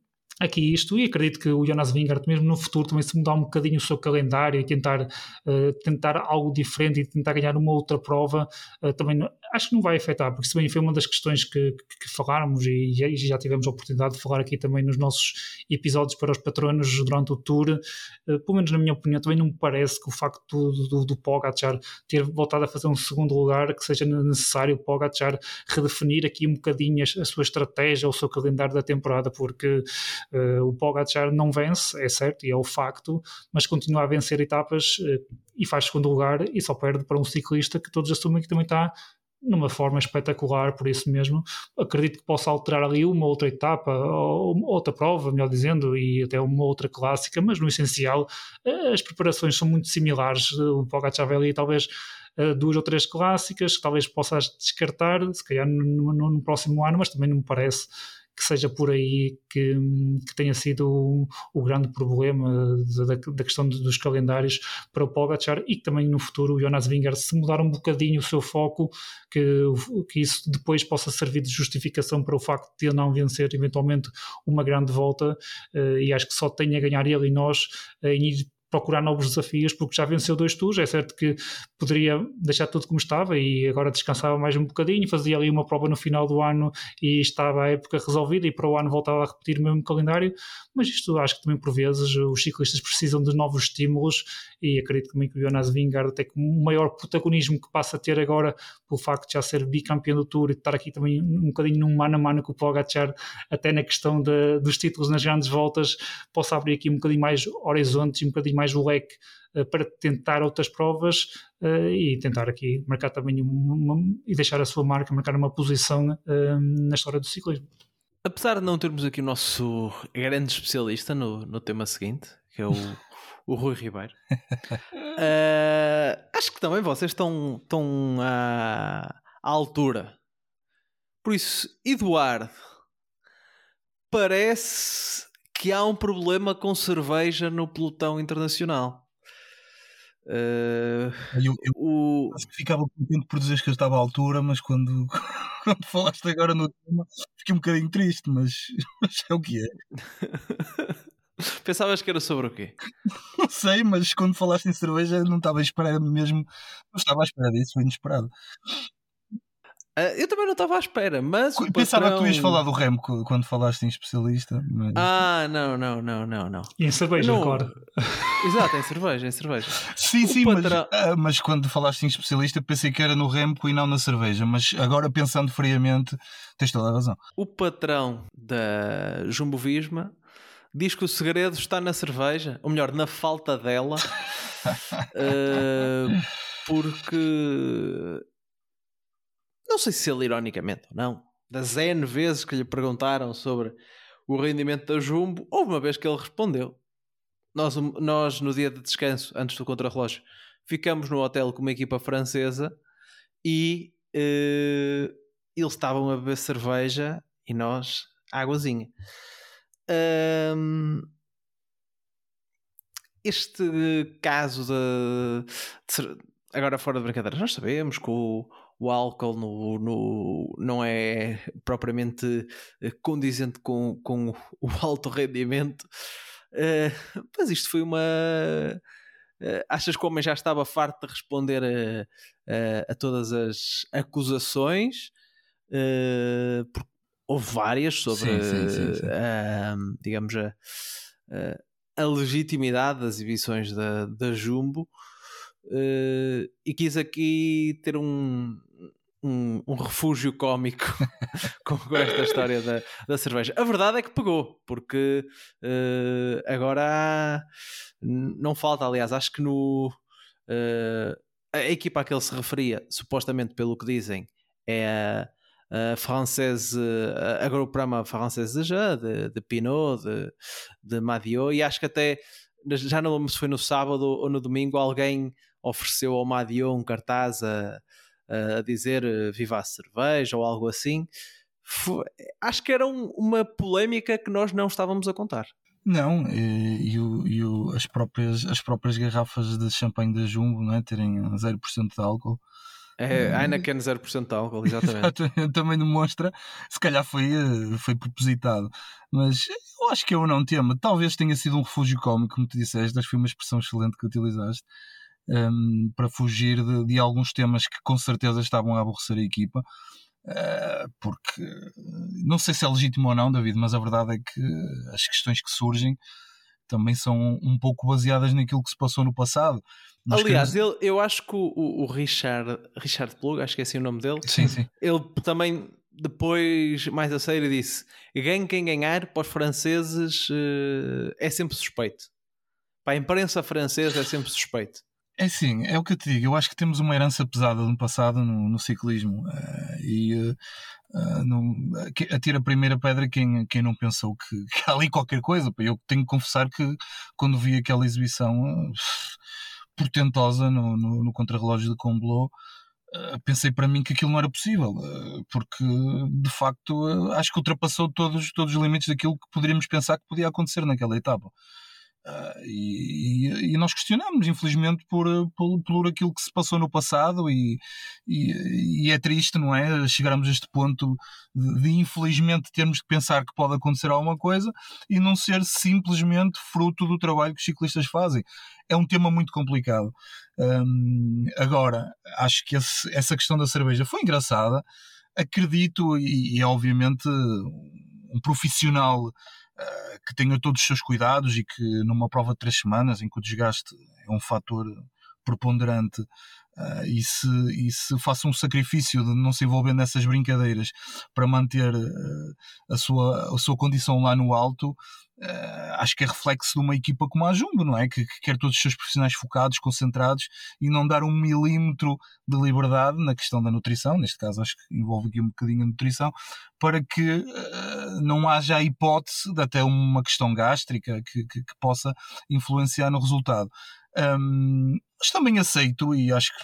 aqui isto e acredito que o Jonas Vingard mesmo no futuro também se mudar um bocadinho o seu calendário e tentar, uh, tentar algo diferente e tentar ganhar uma outra prova uh, também acho que não vai afetar porque também foi uma das questões que, que, que faláramos e, e, já tivemos a oportunidade de falar aqui também nos nossos episódios para os patronos durante o tour. Uh, pelo menos na minha opinião também não me parece que o facto do, do, do Pogacar ter voltado a fazer um segundo lugar que seja necessário o Pogacar redefinir aqui um bocadinho a, a sua estratégia o seu calendário da temporada porque Uh, o Pogacar não vence, é certo, e é o facto, mas continua a vencer etapas uh, e faz segundo lugar e só perde para um ciclista que todos assumem que também está numa forma espetacular, por isso mesmo. Acredito que possa alterar ali uma outra etapa, ou outra prova, melhor dizendo, e até uma outra clássica, mas no essencial eh, as preparações são muito similares, o Pogacar vai ali talvez duas ou três clássicas, que talvez possas descartar, se calhar no, no, no próximo ano, mas também não me parece que seja por aí que, que tenha sido o, o grande problema da, da, questão dos calendários para o Pogacar e que também no futuro o Jonas Vingegaard se mudar um bocadinho o seu foco que, que isso depois possa servir de justificação para o facto de ele não vencer eventualmente uma grande volta uh, e acho que só tem a ganhar ele e nós em ir procurar novos desafios, porque já venceu dois tours. É certo que poderia deixar tudo como estava e agora descansava mais um bocadinho, fazia ali uma prova no final do ano e estava a época resolvida e para o ano voltava a repetir o mesmo calendário. Mas isto acho que também por vezes os ciclistas precisam de novos estímulos e acredito também que o Jonas Vingard até com o maior protagonismo que passa a ter agora pelo facto de já ser bicampeão do Tour e estar aqui também um bocadinho num mano a mano com o Pogacar até na questão de, dos títulos nas grandes voltas possa abrir aqui um bocadinho mais horizontes e um bocadinho mais mais o leque uh, para tentar outras provas uh, e tentar aqui marcar também uma, uma, e deixar a sua marca, marcar uma posição uh, na história do ciclismo. Apesar de não termos aqui o nosso grande especialista no, no tema seguinte, que é o, o Rui Ribeiro, acho que também vocês estão, estão à, à altura. Por isso, Eduardo, parece que há um problema com cerveja no pelotão internacional. Uh, eu, eu o... ficava contente por dizeres que eu estava à altura, mas quando, quando falaste agora no tema fiquei um bocadinho triste, mas, mas é o que é. Pensavas que era sobre o quê? Não sei, mas quando falaste em cerveja não estava a esperar mesmo. Não estava à espera disso, foi inesperado. Uh, eu também não estava à espera, mas. Pensava patrão... que tu ias falar do Remco quando falaste em especialista. Mas... Ah, não, não, não, não, não. E em cerveja, não... agora. Exato, em cerveja, em cerveja. Sim, o sim, patrão... mas, uh, mas quando falaste em especialista pensei que era no Remco e não na cerveja. Mas agora pensando friamente, tens toda a razão. O patrão da Jumbo Visma diz que o segredo está na cerveja, ou melhor, na falta dela. uh, porque não sei se ele ironicamente ou não, das N vezes que lhe perguntaram sobre o rendimento da Jumbo, houve uma vez que ele respondeu. Nós, nós no dia de descanso, antes do contrarrelógio, ficamos no hotel com uma equipa francesa e uh, eles estavam a beber cerveja e nós águazinha. Um, este caso de, de, agora fora de brincadeira, nós sabemos que o, o álcool no, no, não é propriamente eh, condizente com, com o alto rendimento. Uh, mas isto foi uma. Uh, achas que o homem já estava farto de responder a, a, a todas as acusações? Uh, houve várias sobre, sim, sim, sim, digamos, a, a, legitimidade das exibições da, da Jumbo. Uh, e quis aqui ter um, um, um refúgio cómico com, esta história da, da cerveja. A verdade é que pegou, porque uh, agora não falta, aliás, acho que no uh, a equipa a que ele se referia, supostamente pelo que dizem, é a, a francesa, a, a programa francesa já, de, de Pinot, de, de Madiot, e acho que até já não lembro se foi no sábado ou no domingo, alguém ofereceu ao Madiot um cartaz a a dizer eh, viva a cerveja ou algo assim. Foi, acho que era um, uma polémica que nós não estávamos a contar. Não, e, e, o, e o, as, próprias, as próprias garrafas de champanhe da Jumbo não é? terem 0% de álcool. É, eh, Heineken 0% de álcool, exatamente. Também demonstra, se calhar foi, eh, foi propositado. Mas eu acho que é um não tema. Talvez tenha sido um refúgio cómico, como tu disseste, acho que foi uma expressão excelente que utilizaste um, para fugir de, de, alguns temas que com certeza estavam a aborrecer a equipa. Uh, porque não sei se é legítimo ou não, David, mas a verdade é que as questões que surgem também são um pouco baseadas naquilo que se passou no passado. Nós Aliás, queremos... ele, eu acho que o, o, Richard, Richard Plug, acho que é assim o nome dele, sim, sim. ele também depois, mais a sério, disse: ganhe quem ganhar, para os franceses uh, é sempre suspeito. Para a imprensa francesa é sempre suspeito. É sim, é o que eu te digo. Eu acho que temos uma herança pesada no passado no, no ciclismo uh, e uh, uh, no, atira a primeira pedra quem, quem não pensou que, que há ali qualquer coisa. Eu tenho que confessar que quando vi aquela exibição portentosa no, no, no contrarrelógio de Comblow, pensei para mim que aquilo não era possível, porque de facto acho que ultrapassou todos, todos os limites daquilo que poderíamos pensar que podia acontecer naquela etapa. Uh, e, e, nós questionamos, infelizmente, por, por, por aquilo que se passou no passado, e, e, e é triste, não é? Chegarmos a este ponto de, de, infelizmente, termos que pensar que pode acontecer alguma coisa e não ser simplesmente fruto do trabalho que os ciclistas fazem. É um tema muito complicado. Um, agora, acho que esse, essa questão da cerveja foi engraçada. Acredito, e, e obviamente, um profissional eh, que tenha todos os seus cuidados e que numa prova de três semanas, em que o desgaste é um fator preponderante, uh, e, se, e se faça um sacrifício de não se envolver nessas brincadeiras para manter uh, a, sua, a sua condição lá no alto, Uh, acho que é reflexo de uma equipa como a Jumbo, não é? Que, que, quer todos os seus profissionais focados, concentrados e não dar um milímetro de liberdade na questão da nutrição, neste caso acho que envolve aqui um bocadinho a nutrição, para que uh, não haja a hipótese de até uma questão gástrica que, que, que possa influenciar no resultado. Um, mas também aceito e acho que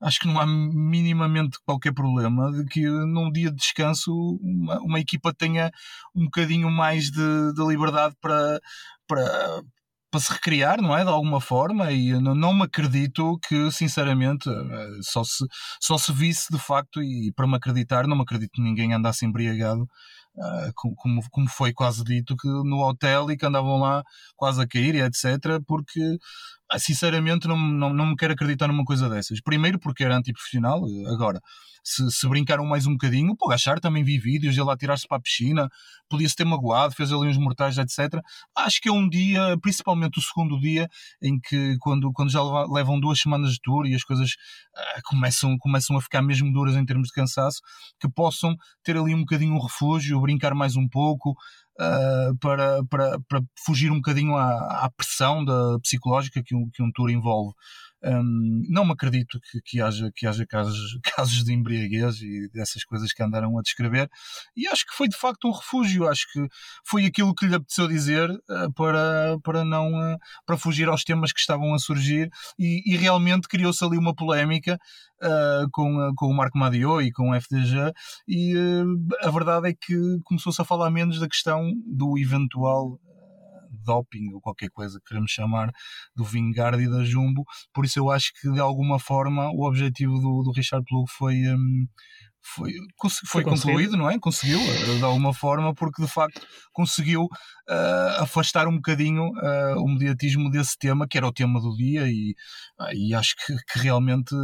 acho que não há minimamente qualquer problema de que num dia de descanso uma, uma equipa tenha um bocadinho mais de, de liberdade para, para, para se recriar, não é? De alguma forma, e não, não me acredito que, sinceramente, eh, só se, só se visse de facto, e para me acreditar, não me acredito que ninguém andasse embriagado, uh, como, como foi quase dito, que no hotel e que andavam lá quase a cair etc., porque ah, sinceramente não, não, não me quero acreditar numa coisa dessas. Primeiro porque era antiprofissional, agora, se, se brincaram mais um bocadinho, pô, Gachar também vi vídeos, ele lá tirar-se para a piscina, podia-se ter magoado, fez ali uns mortais, etc. Acho que é um dia, principalmente o segundo dia, em que quando, quando já levam duas semanas de tour e as coisas uh, começam, começam a ficar mesmo duras em termos de cansaço, que possam ter ali um bocadinho um refúgio, brincar mais um pouco, uh, para, para, para fugir um bocadinho à, à pressão da, psicológica que um, que um tour envolve. Um, não me acredito que, que, haja, que haja casos, casos de embriaguez e dessas coisas que andaram a descrever, e acho que foi de facto um refúgio. Acho que foi aquilo que lhe apeteceu dizer uh, para, para, não, uh, para fugir aos temas que estavam a surgir, e, e realmente criou-se ali uma polémica uh, com, com o Marco Madio e com o FDG, e a verdade é que começou-se a falar menos da questão do eventual doping ou qualquer coisa que queremos chamar do Vingard e da Jumbo. Por isso eu acho que de alguma forma o objetivo do, do Richard Plug foi. Um, foi, foi, concluído, não é? Conseguiu, eh, de alguma forma, porque de facto conseguiu uh, afastar um bocadinho uh, o mediatismo desse tema, que era o tema do dia, e, uh, e acho que, que realmente,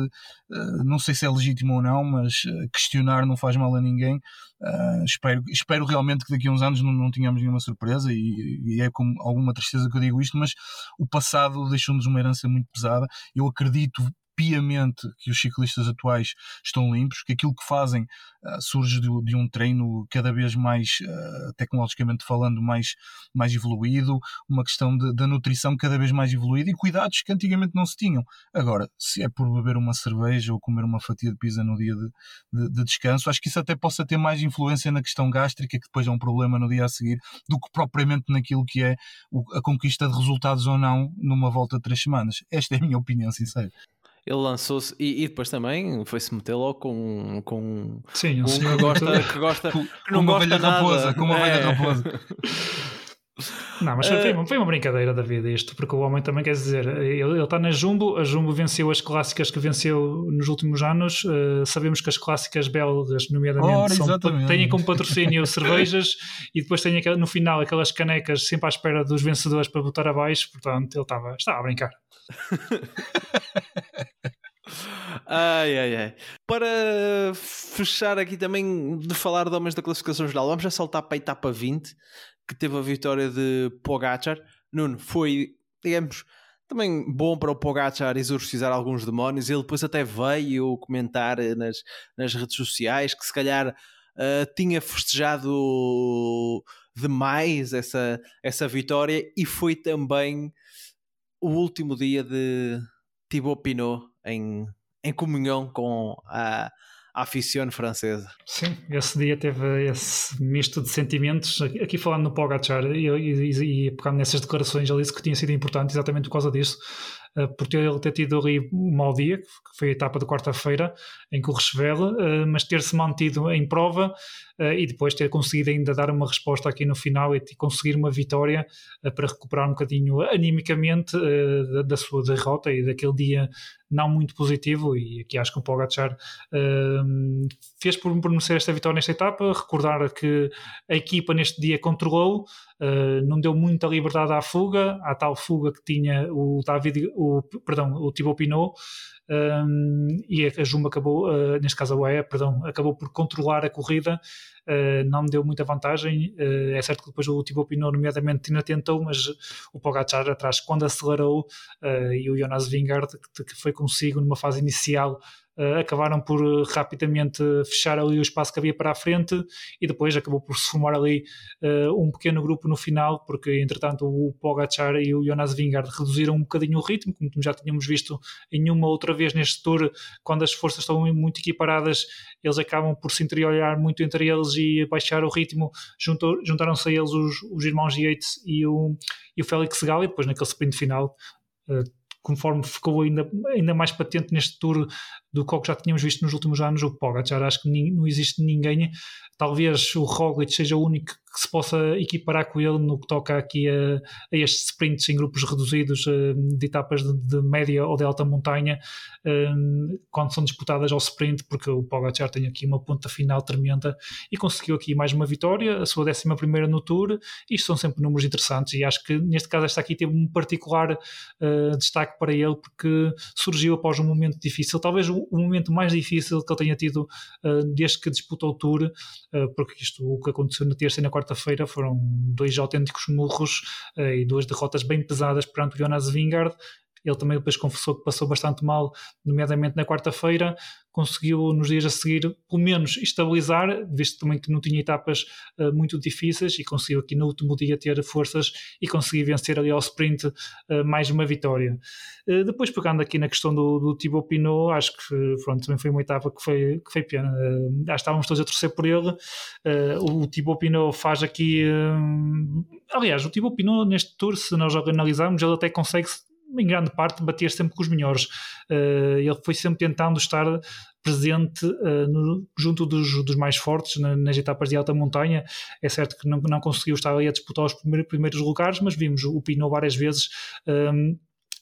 não sei se é legítimo ou não, mas questionar não faz mal a ninguém. espero, espero realmente que daqui a uns anos não, não tenhamos nenhuma surpresa, e, e é com alguma tristeza que eu digo isto, mas o passado deixou-nos uma herança muito pesada. Eu acredito piamente que os ciclistas atuais estão limpos, que aquilo que fazem uh, surge de, de, um treino cada vez mais, uh, tecnologicamente falando, mais, mais evoluído, uma questão da nutrição cada vez mais evoluída e cuidados que antigamente não se tinham. Agora, se é por beber uma cerveja ou comer uma fatia de pizza no dia de, de, de descanso, acho que isso até possa ter mais influência na questão gástrica, que depois é um problema no dia a seguir, do que propriamente naquilo que é a conquista de resultados ou não numa volta de três semanas. Esta é a minha opinião sincera ele lançou-se e, e, depois também foi-se meter logo com, com Sim, um, um que gosta, que gosta que não uma gosta velha nada. raposa, com uma é. velha raposa. Não, mas foi, uma, foi uma brincadeira da vida isto, porque o homem também quer dizer, ele, está na Jumbo, a Jumbo venceu as clássicas que venceu nos últimos anos, uh, sabemos que as clásicas belgas, nomeadamente, Ora, são, têm como patrocínio cervejas e depois têm no final aquelas canecas sempre à espera dos vencedores para botar abaixo, portanto ele estava, estava a brincar. Ai, ai, ai. Para fechar aqui também de falar de homens da classificação geral, vamos já saltar para a etapa 20, que teve a vitória de Pogacar. Nuno, foi, digamos, também bom para o Pogacar exorcizar alguns demónios. Ele depois até veio comentar nas, nas redes sociais que se calhar uh, tinha festejado demais essa, essa vitória e foi também o último dia de Thibaut Pinot em em comunhão com a, a aficione francesa. Sim, esse dia teve esse misto de sentimentos. Aqui falando no Pogacar e, e, e pegando nessas declarações, ele disse que tinha sido importante exatamente por causa disso. Eh, por ter ele ter tido ali um mau dia, que foi a etapa de quarta-feira em Courchevel, eh, mas ter-se mantido em prova eh, e depois ter conseguido ainda dar uma resposta aqui no final e conseguir uma vitória para recuperar um bocadinho animicamente da sua derrota e daquele dia não muito positivo e aqui acho que o Pogacar fez por, merecer esta vitória nesta etapa, recordar que a equipa neste dia controlou, não deu muita liberdade à fuga, à tal fuga que tinha o David, o, perdão, o Thibaut Pinot, um, e a Jumbo acabou, uh, neste caso a UAE, perdão, acabou por controlar a corrida, uh, não deu muita vantagem. Uh, é certo que depois o Thibaut Pinot, nomeadamente, ainda tentou, mas o Pogacar atrás, quando acelerou, e o Jonas Vingard, que, que foi consigo numa fase inicial Uh, acabaram por uh, rapidamente fechar ali o espaço que havia para a frente e depois acabou por se formar ali uh, um pequeno grupo no final, porque entretanto o Pogacar e o Jonas Vingard reduziram um bocadinho o ritmo, como já tínhamos visto em uma outra vez neste tour, quando as forças estão muito equiparadas, eles acabam por se interiorar muito entre eles e baixar o ritmo, juntaram-se a eles os, os irmãos Yates e o, e o Félix Gal e depois naquele sprint final conforme ficou ainda, ainda mais patente neste tour do que já tínhamos visto nos últimos anos. O Pogacar, acho que não existe ninguém, talvez o Roglic seja o único que se possa equiparar com ele no que toca aqui a, a estes sprints em grupos reduzidos eh, de etapas de, de, média ou de alta montanha eh, quando são disputadas ao sprint, porque o Pogacar tem aqui uma ponta final tremenda e conseguiu aqui mais uma vitória, a sua 11 primeira no Tour. Isto são sempre números interessantes e acho que neste caso esta aqui teve um particular uh, destaque para ele porque surgiu após um momento difícil, talvez o, o momento mais difícil que ele tenha tido uh, desde que disputou o Tour, uh, porque isto o que aconteceu na terça e na quarta quarta-feira foram dois autênticos murros uh, e duas derrotas bem pesadas perante o Jonas Vingard. Ele também depois confessou que passou bastante mal, nomeadamente na quarta-feira, conseguiu nos dias a seguir, pelo menos, estabilizar, visto também que não tinha etapas uh, muito difíceis e conseguiu aqui no último dia ter forças e conseguir vencer ali ao sprint uh, mais uma vitória. Uh, depois, pegando aqui na questão do, do Thibaut Pinot, acho que pronto, também foi uma etapa que foi, que foi pena. Uh, já estávamos todos a torcer por ele. o Thibaut Pinot faz aqui. aliás, o Thibaut Pinot neste tour, se nós analisarmos, ele até consegue em grande parte, bater sempre com os melhores. Uh, ele foi sempre tentando estar presente uh, no, junto dos, dos, mais fortes na, nas etapas de alta montanha. É certo que não, não conseguiu estar ali a disputar os primeiros, primeiros lugares, mas vimos o Pinot várias vezes. Um, ehm,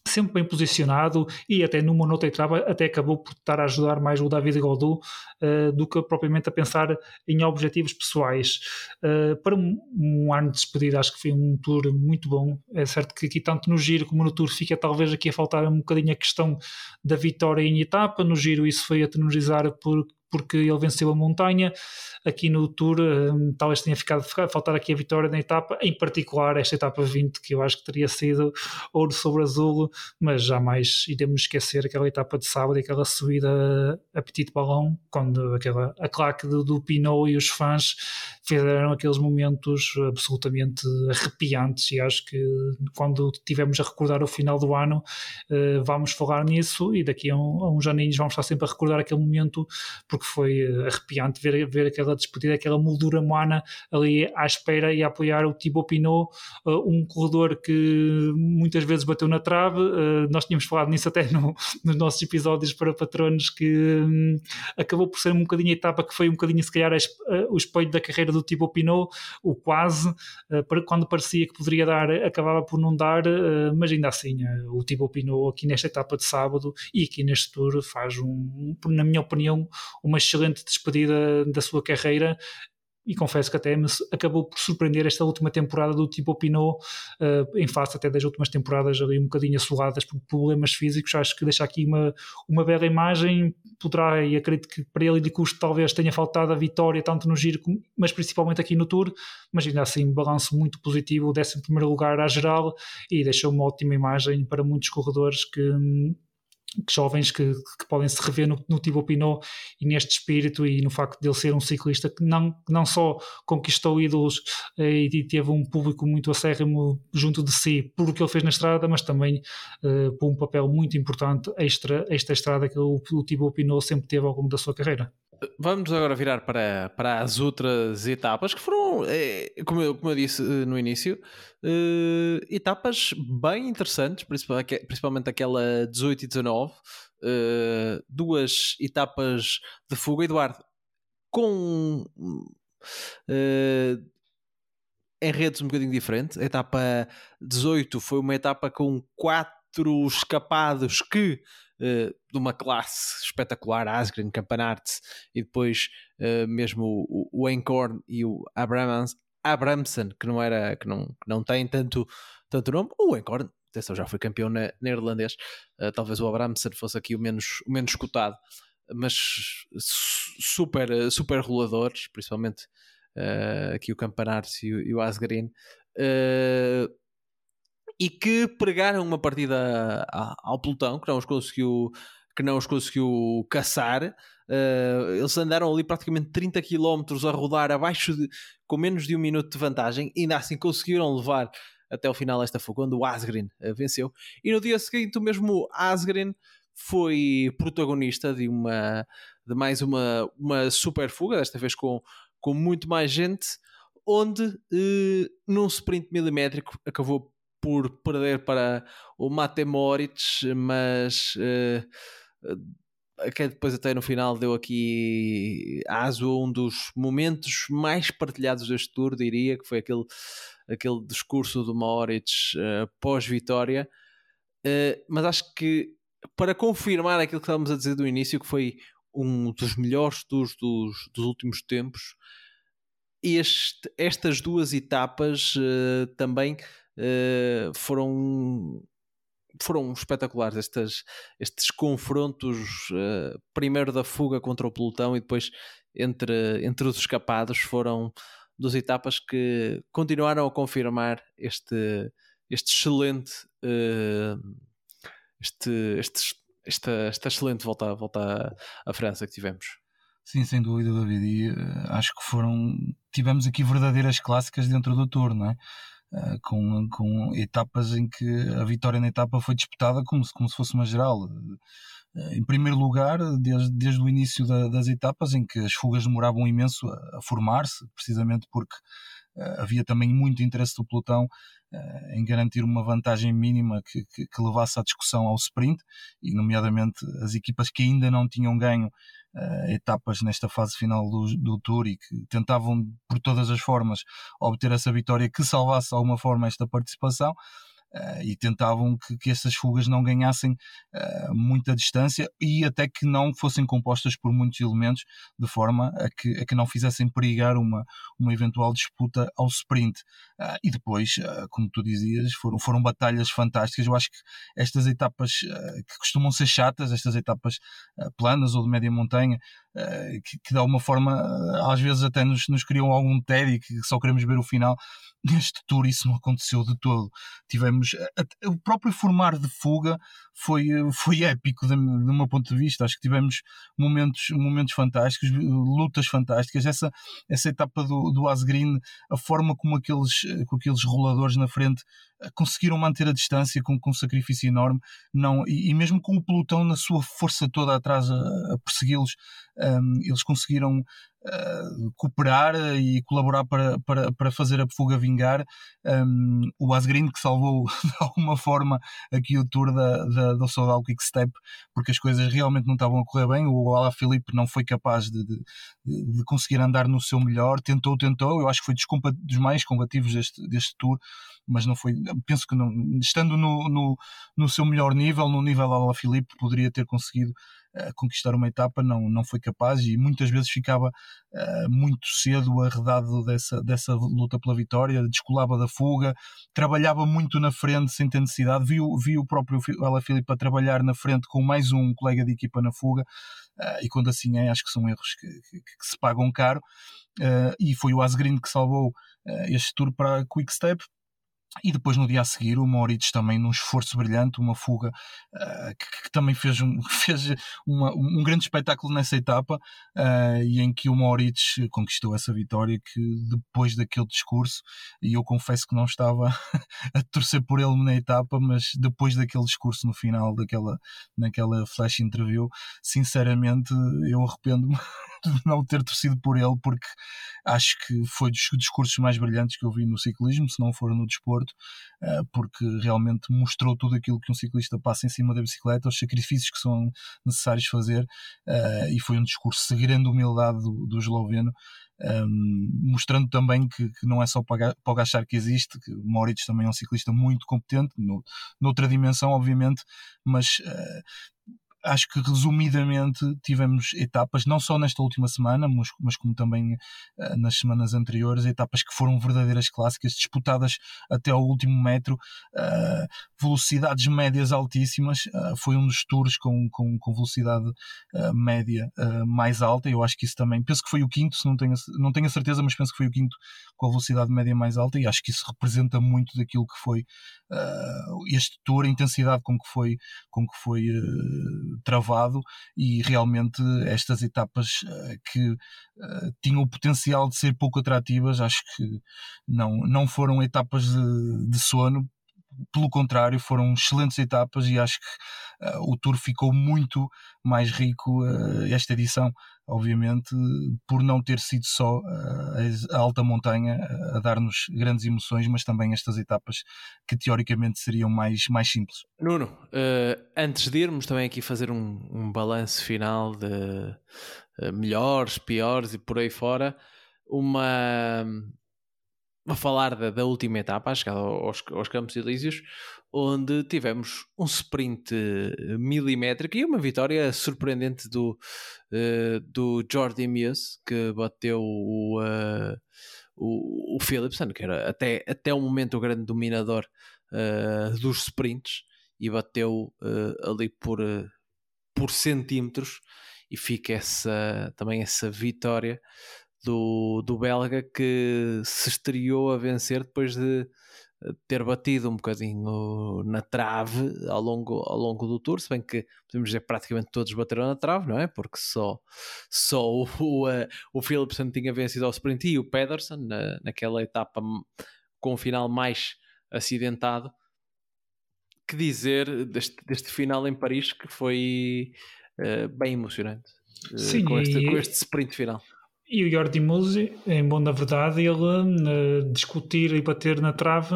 sempre bem posicionado e até numa nota etapa até acabou por estar a ajudar mais o David Godou uh, do que propriamente a pensar em objetivos pessoais. Uh, para um, um, ano de despedida acho que foi um tour muito bom. É certo que aqui tanto no giro como no tour fica talvez aqui a faltar um bocadinho a questão da vitória em etapa. No giro isso foi a tenurizar por porque ele venceu a montanha. Aqui no Tour, um, talvez tenha ficado faltar aqui a vitória na etapa, em particular esta etapa 20, que eu acho que teria sido ouro sobre azul, mas jamais iremos esquecer aquela etapa de sábado e aquela subida a Petit Balão, quando aquela, a claque do, do Pinot e os fãs fizeram aqueles momentos absolutamente arrepiantes. E acho que quando tivermos a recordar o final do ano, uh, vamos falar nisso. E daqui a, um, a uns aninhos vamos estar sempre a recordar aquele momento, porque porque foi eh, arrepiante ver, ver aquela despedida, aquela moldura humana ali à espera e a apoiar o Thibaut Pinot, uh, um corredor que muitas vezes bateu na trave. Uh, nós tínhamos falado nisso até no, nos nossos episódios para patronos, que um, acabou por ser um bocadinho a etapa que foi um bocadinho, se calhar, o espelho da carreira do Thibaut Pinot, o quase, quando parecia que poderia dar, acabava por não dar, mas ainda assim, o Thibaut Pinot aqui nesta etapa de sábado e aqui neste tour faz um, na minha opinião, uma excelente despedida da sua carreira e confesso que até me acabou por surpreender esta última temporada do tipo Pinot, uh, em face até das últimas temporadas ali um bocadinho assoladas por problemas físicos, acho que deixa aqui uma, uma bela imagem, poderá, e acredito que para ele de custo talvez tenha faltado a vitória tanto no giro, mas principalmente aqui no Tour, mas ainda assim balanço muito positivo, o 11 primeiro lugar à geral, e deixou uma ótima imagem para muitos corredores que hum, jovens que, que, podem se rever no, no Thibaut Pinot e neste espírito e no facto de ele ser um ciclista que não, não só conquistou ídolos eh, e teve um público muito acérrimo junto de si por o que ele fez na estrada, mas também eh, por um papel muito importante extra, esta estrada que o, o Thibaut Pinot sempre teve ao longo da sua carreira. Vamos agora virar para, para as outras etapas que foram, é, como, eu, como eu disse eh, no início, uh, etapas bem interessantes, principalmente aquela 18 e 19, uh, duas etapas de fuga. Eduardo, com uh, enredos um bocadinho diferentes. A etapa 18 foi uma etapa com quatro escapados que uh, de uma classe espetacular, Asgren, Campanarts e depois uh, mesmo o, o Encorn e o Abrams, Abramson, que não era que não, que não tem tanto, tanto nome, o Encorn, atenção, já foi campeão na, na irlandês, uh, talvez o Abramson fosse aqui o menos, o menos cotado, mas super, super roladores, principalmente aqui o Campanarts e o, o Asgreen. Uh, e que pregaram uma partida ao pelotão que não os conseguiu que não os conseguiu caçar. Uh, eles andaram ali praticamente 30 km a rodar abaixo de, com menos de um minuto de vantagem e ainda assim conseguiram levar até o final esta fuga quando o Asgreen uh, venceu. E no dia seguinte o mesmo Asgreen foi protagonista de uma de mais uma, uma super fuga, desta vez com, com muito mais gente onde uh, num sprint milimétrico acabou por perder para o Mate Moritz, mas uh, que depois até no final deu aqui aso a um dos momentos mais partilhados deste tour, diria, que foi aquele, aquele discurso do Moritz uh, pós-vitória. Uh, mas acho que para confirmar aquilo que estávamos a dizer do início, que foi um dos melhores tours dos, dos últimos tempos, este, estas duas etapas uh, também foram foram espetaculares estas, estes confrontos, uh, primeiro da fuga contra o pelotão e depois entre, entre os escapados, foram duas etapas que continuaram a confirmar este, este excelente uh, este, este, esta, esta excelente volta, volta à França que tivemos. Sim, sem dúvida, David. E uh, acho que foram. Tivemos aqui verdadeiras clássicas dentro do tour, não é? Uh, com, com etapas em que a vitória na etapa foi disputada como se, como se fosse uma geral. Uh, em primeiro lugar, desde, desde o início da, das etapas, em que as fugas demoravam imenso a, a formar-se, precisamente porque havia também muito interesse do pelotão em garantir uma vantagem mínima que, que, que levasse a discussão ao sprint, e nomeadamente as equipas que ainda não tinham ganho uh, etapas nesta fase final do, do Tour e que tentavam por todas as formas obter essa vitória que salvasse de alguma forma esta participação. Uh, e tentavam que, que essas fugas não ganhassem uh, muita distância e até que não fossem compostas por muitos elementos, de forma a que, a que não fizessem perigar uma, uma eventual disputa ao sprint. Uh, e depois, como tu dizias, foram, foram batalhas fantásticas. Eu acho que estas etapas que costumam ser chatas, estas etapas planas ou de média montanha, que, que de alguma forma às vezes até nos, nos criam algum tédio que só queremos ver o final neste tour isso não aconteceu de todo. Tivemos o próprio formar de fuga foi, foi épico do meu ponto de vista. Acho que tivemos momentos, momentos fantásticos, lutas fantásticas. Essa, essa etapa do, do Asgreen, a forma como aqueles, com aqueles roladores na frente eh, conseguiram manter a distância com, com um sacrifício enorme não, e, e, mesmo com o pelotão na sua força toda atrás a, a persegui-los, um, eles conseguiram Uh, cooperar e colaborar para, para, para fazer a fuga vingar. Um, o Asgreen que salvou de alguma forma aqui o tour da, da, do Soudal Quick Step, porque as coisas realmente não estavam a correr bem. O Ala Filipe não foi capaz de, de, de, conseguir andar no seu melhor, tentou, tentou. Eu acho que foi dos, dos mais combativos deste, deste tour, mas não foi. Penso que não, estando no, no, no seu melhor nível, no nível Ala Filipe, poderia ter conseguido conquistar uma etapa, não, não foi capaz e muitas vezes ficava uh, muito cedo arredado dessa, dessa luta pela vitória, descolava da fuga, trabalhava muito na frente sem ter necessidade, viu, viu o próprio Ela Filipe a trabalhar na frente com mais um colega de equipa na fuga uh, e quando assim é, acho que são erros que, que, que se pagam caro. Uh, e foi o Asgreen que salvou este tour para Quick Step e depois no dia a seguir o Moritz também num esforço brilhante, uma fuga uh, que, que, também fez, um, fez uma, um grande espetáculo nessa etapa uh, e em que o Moritz conquistou essa vitória que depois daquele discurso, e eu confesso que não estava a torcer por ele na etapa, mas depois daquele discurso no final daquela naquela flash interview, sinceramente eu arrependo-me de não ter torcido por ele porque acho que foi dos discursos mais brilhantes que eu vi no ciclismo, se não for no desporto, eh, porque realmente mostrou tudo aquilo que um ciclista passa em cima da bicicleta, os sacrifícios que são necessários fazer, eh, e foi um discurso de grande humildade do, esloveno, um, ehm, mostrando também que, que, não é só para, para achar que existe, que o Moritz também é um ciclista muito competente, no, noutra dimensão, obviamente, mas uh, acho que resumidamente tivemos etapas, não só nesta última semana, mas, mas como também uh, nas semanas anteriores, etapas que foram verdadeiras clássicas, disputadas até ao último metro, uh, velocidades médias altíssimas. Uh, foi um dos tours com, com, com velocidade média mais alta. Eu acho que isso também, penso que foi o quinto, se não tenho, não tenho a certeza, mas penso que foi o quinto com a velocidade média mais alta, e acho que isso representa muito daquilo que foi este tour, a intensidade com que foi, com que foi travado e realmente estas etapas uh, que uh, tinham o potencial de ser pouco atrativas, acho que não, não foram etapas de, de sono. Pelo contrário, foram excelentes etapas e acho que o Tour ficou muito mais rico uh, esta edição, obviamente, por não ter sido só uh, a alta montanha a dar-nos grandes emoções, mas também estas etapas que teoricamente seriam mais, mais simples. Nuno, antes de irmos também aqui fazer um, um balanço final de melhores, piores e por aí fora, uma a falar da, da, última etapa, a chegada aos, aos Campos Elíseos, onde tivemos um sprint eh, milimétrico e uma vitória surpreendente do, uh, do Jordi Meus, que bateu o, uh, o, o Philipson, que era até, até o momento o grande dominador uh, dos sprints, e bateu ali por, por centímetros, e fica essa, também essa vitória do, do belga que se estreou a vencer depois de ter batido um bocadinho na trave ao longo, ao longo do tour, se bem que podemos dizer que praticamente todos bateram na trave, não é? Porque só, só o, o, uh, o Philipson tinha vencido ao sprint e o Pedersen na, naquela etapa com o final mais acidentado. Que dizer deste, deste final em Paris que foi uh, bem emocionante uh, Sim, com, este, e... com este sprint final. E o Jordi Musi, em bom da verdade, ele discutir e bater na trave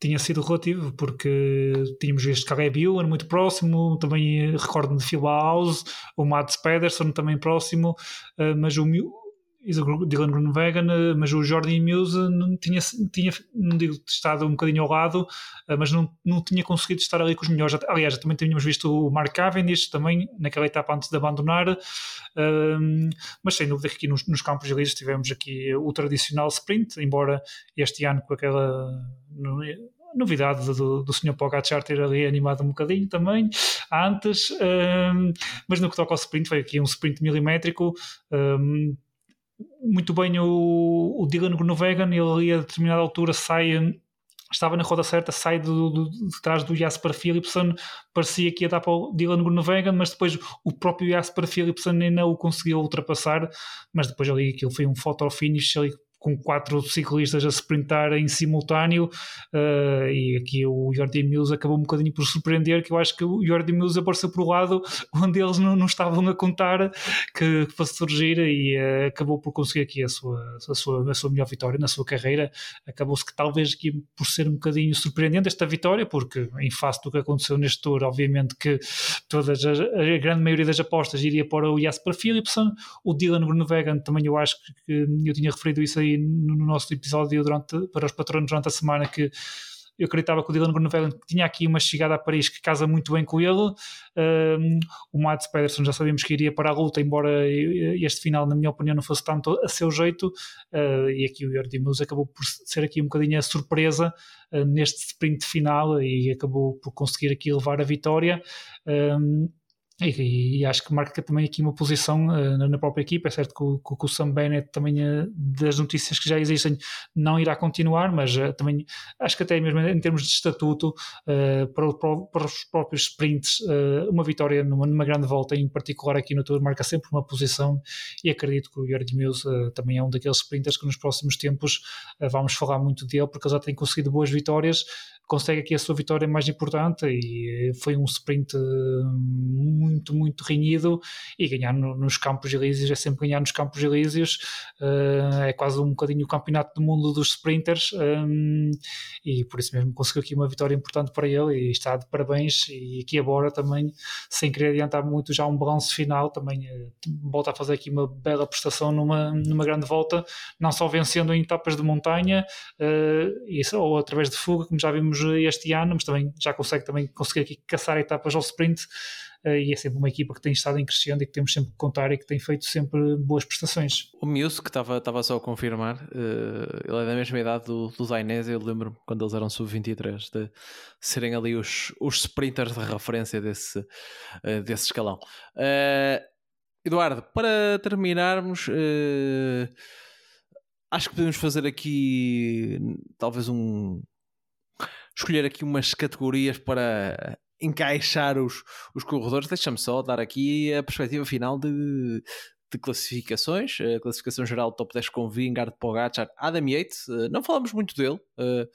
tinha sido relativo, porque tínhamos visto Caleb Ewan muito próximo, também recordo de Phil House, o Mads Pedersen também próximo, uh, mas o, o Dylan Grunwegen, eh, mas o Jordi Muse não tinha, tinha, não digo estado um bocadinho ao lado, eh, mas não, não tinha conseguido estar ali com os melhores. Aliás, também tínhamos visto o Mark Cavendish também naquela etapa antes de abandonar, um, mas sem dúvida que aqui nos, nos campos elíseos tivemos aqui o tradicional sprint, embora este ano com aquela novidade do, do Sr. Pogacar ter ali animado um bocadinho também antes, um, mas no que toca ao sprint foi aqui um sprint milimétrico um, muito bem o, o Dylan Groenewegen, ele a determinada altura sai, estava na roda certa, sai do, do, de trás do Jasper Philipson, parecia que ia dar para o Dylan Groenewegen, mas depois o próprio Jasper Philipson ainda o conseguiu ultrapassar, mas depois ali aquilo foi um photo finish ali com quatro ciclistas a sprintar em simultâneo uh, e aqui o Jordi Mills acabou um bocadinho por surpreender que eu acho que o Jordi Mills apareceu por o lado onde eles não, não estavam a contar que, fosse surgir e uh, acabou por conseguir aqui a sua, a, sua, a sua melhor vitória na sua carreira. Acabou-se que talvez aqui por ser um bocadinho surpreendente esta vitória porque em face do que aconteceu neste Tour obviamente que todas as, a grande maioria das apostas iria para o Jasper Philipson o Dylan Groenewegen também eu acho que eu tinha referido isso aí no nosso episódio durante, para os patronos durante a semana que eu acreditava que o Dylan Groenewegen tinha aqui uma chegada a Paris que casa muito bem com ele. Um, o Mads Pedersen já sabíamos que iria para a luta, embora este final, na minha opinião, não fosse tanto a seu jeito. Uh, e aqui o Jordi Mus acabou por ser aqui um bocadinho a surpresa uh, neste sprint final e acabou por conseguir aqui levar a vitória. Um, e, e, acho que marca também aqui uma posição uh, na própria equipa. É certo que o, que o Sam Bennett também, uh, das notícias que já existem, não irá continuar, mas uh, também acho que até mesmo em termos de estatuto, para, o, para, os próprios sprints, uma vitória numa, numa, grande volta, em particular aqui no Tour, marca sempre uma posição. E acredito que o Jordi Mills também é um daqueles sprinters que nos próximos tempos vamos falar muito dele, porque ele já tem conseguido boas vitórias consegue aqui a sua vitória mais importante e foi um sprint muito, muito renhido e ganhar no, nos Campos Elíseos é sempre ganhar nos Campos Elíseos. Uh, é quase um bocadinho o campeonato do mundo dos sprinters um, e por isso mesmo conseguiu aqui uma vitória importante para ele e está de parabéns. E aqui agora também sem querer adiantar muito já um balanço final também uh, volta a fazer aqui uma bela prestação numa, numa grande volta não só vencendo em etapas de montanha uh, isso, ou através de fuga como já vimos este ano, mas também já consegue também conseguir aqui caçar etapas ao sprint e é sempre uma equipa que tem estado em crescendo e que temos sempre que contar e que tem feito sempre boas prestações. O Milso, que estava só a confirmar, uh, ele é da mesma idade do, do Zainese, eu lembro quando eles eram sub-23, de serem ali os, os sprinters de referência desse, uh, desse escalão. Eduardo, para terminarmos, acho que podemos fazer aqui talvez um, escolher aqui umas categorias para encaixar os, os corredores. Deixa-me só dar aqui a perspectiva final de, de classificações. A classificação geral top 10 com Vingard, Pogacar, Adam Yates. Eh, não falamos muito dele. Eh,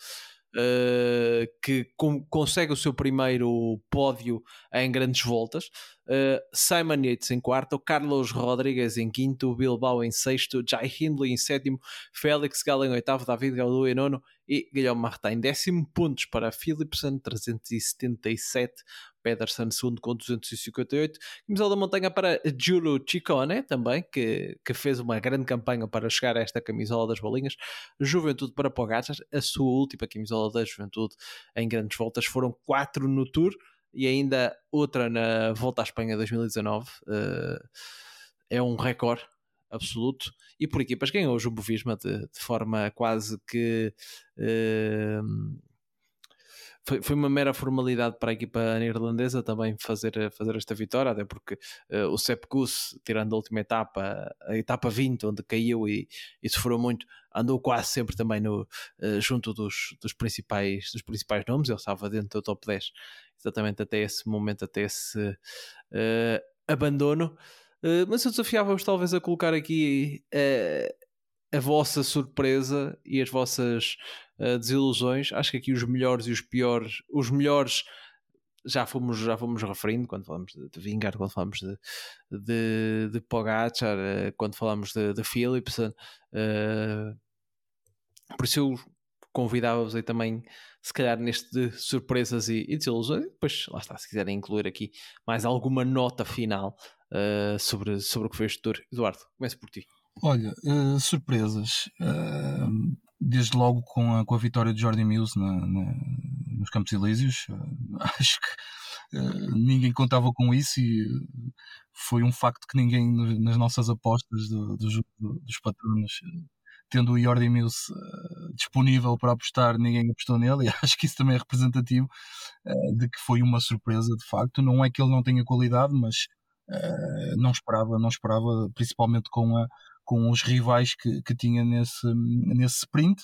uh, que consegue o seu primeiro pódio em grandes voltas. Uh, Simon Yates em quarto, Carlos Rodrigues em quinto, Bilbao em sexto, Jai Hindley em sétimo, Félix Galo em oitavo, David Galo em nono e Guilherme Martin em décimo. Pontos para Philipsen, 377, Pedersen segundo com 258. Camisola da montanha para Giulio Ciccone também, que, que fez uma grande campanha para chegar a esta camisola das bolinhas. Juventude para Pogacar, a sua última camisola da Juventude em grandes voltas. Foram quatro no Tour e ainda outra na Volta à Espanha 2019. Uh, eh, é um recorde absoluto. E por equipas ganhou o Jumbo Visma de, de forma quase que. Uh, foi, foi uma mera formalidade para a equipa neerlandesa também fazer, fazer esta vitória, até porque uh, o Sepp Kuss, tirando a última etapa, a etapa 20, onde caiu e, e sofreu muito, andou quase sempre também no, uh, junto dos, dos, principais, dos principais nomes, ele estava dentro do top 10 exatamente até esse momento, até esse uh, abandono. mas eu desafiava-vos talvez a colocar aqui a vossa surpresa e as vossas uh, desilusões. Acho que aqui os melhores e os piores, os melhores já fomos, já fomos referindo quando falamos de, de Vingar, quando falamos de, de, de Pogacar, uh, quando falamos de, de Philipsen. Uh, por isso eu convidava-vos aí também, se calhar, neste de surpresas e, e desilusões. Depois, lá está, se quiserem incluir aqui mais alguma nota final sobre, sobre o que foi este tour. Eduardo, comece por ti. Olha, uh, surpresas. Uh, desde logo com a, com a vitória de Jordi Mills na, na, nos Campos Elíseos. Uh, acho que ninguém contava com isso e foi um facto que ninguém nas nossas apostas do, do, do, dos patronos tendo o Jordi Mills disponível para apostar, ninguém apostou nele, e acho que isso também é representativo de que foi uma surpresa de facto. Não é que ele não tenha qualidade, mas não esperava, não esperava, principalmente com a, com os rivais que, que tinha nesse, nesse sprint.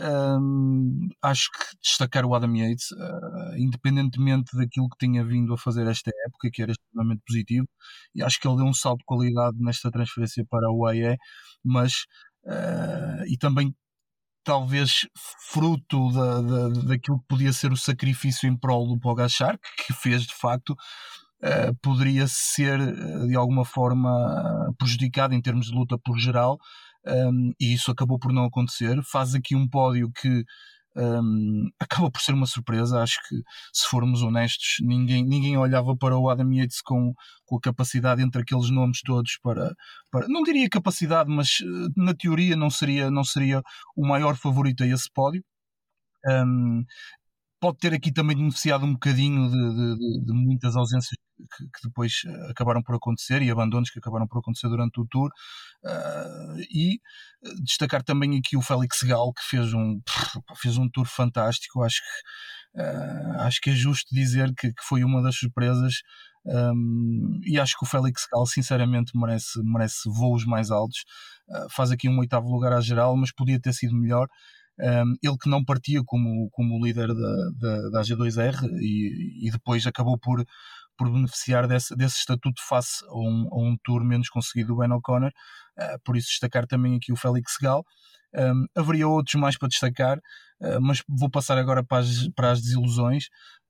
Um, acho que destacar o Adam Yates, uh, independentemente daquilo que tinha vindo a fazer esta época, que era extremamente positivo, e acho que ele deu um salto de qualidade nesta transferência para o AE, mas uh, e também talvez fruto da, da, daquilo que podia ser o sacrifício em prol do Pogachar, que fez de facto, uh, poderia ser eh, de alguma forma prejudicado em termos de luta por geral, um, e isso acabou por não acontecer. Faz aqui um pódio que um, acaba por ser uma surpresa. Acho que, se formos honestos, ninguém, ninguém olhava para o Adam Yates com, com a capacidade entre aqueles nomes todos para, para, não diria capacidade, mas na teoria não seria, não seria o maior favorito a esse pódio. Um, pode ter aqui também beneficiado um bocadinho de, de, de muitas ausências que, que, depois eh, acabaram por acontecer e abandonos que acabaram por acontecer durante o tour. Uh, e eh, destacar também aqui o Félix Gal, que fez um, fez um tour fantástico. Acho que, uh, acho que é justo dizer que, que foi uma das surpresas. Um, e acho que o Félix Gal, sinceramente, merece, merece voos mais altos. Uh, faz aqui um oitavo lugar à geral, mas podia ter sido melhor. Um, ele que não partia como, como líder da, da, da AG2R e, e, depois acabou por, por beneficiar desse, desse estatuto face a um, a um tour menos conseguido do Ben O'Connor, uh, por isso destacar também aqui o Félix Gal. Um, haveria outros mais para destacar, uh, mas vou passar agora para as, para as desilusões.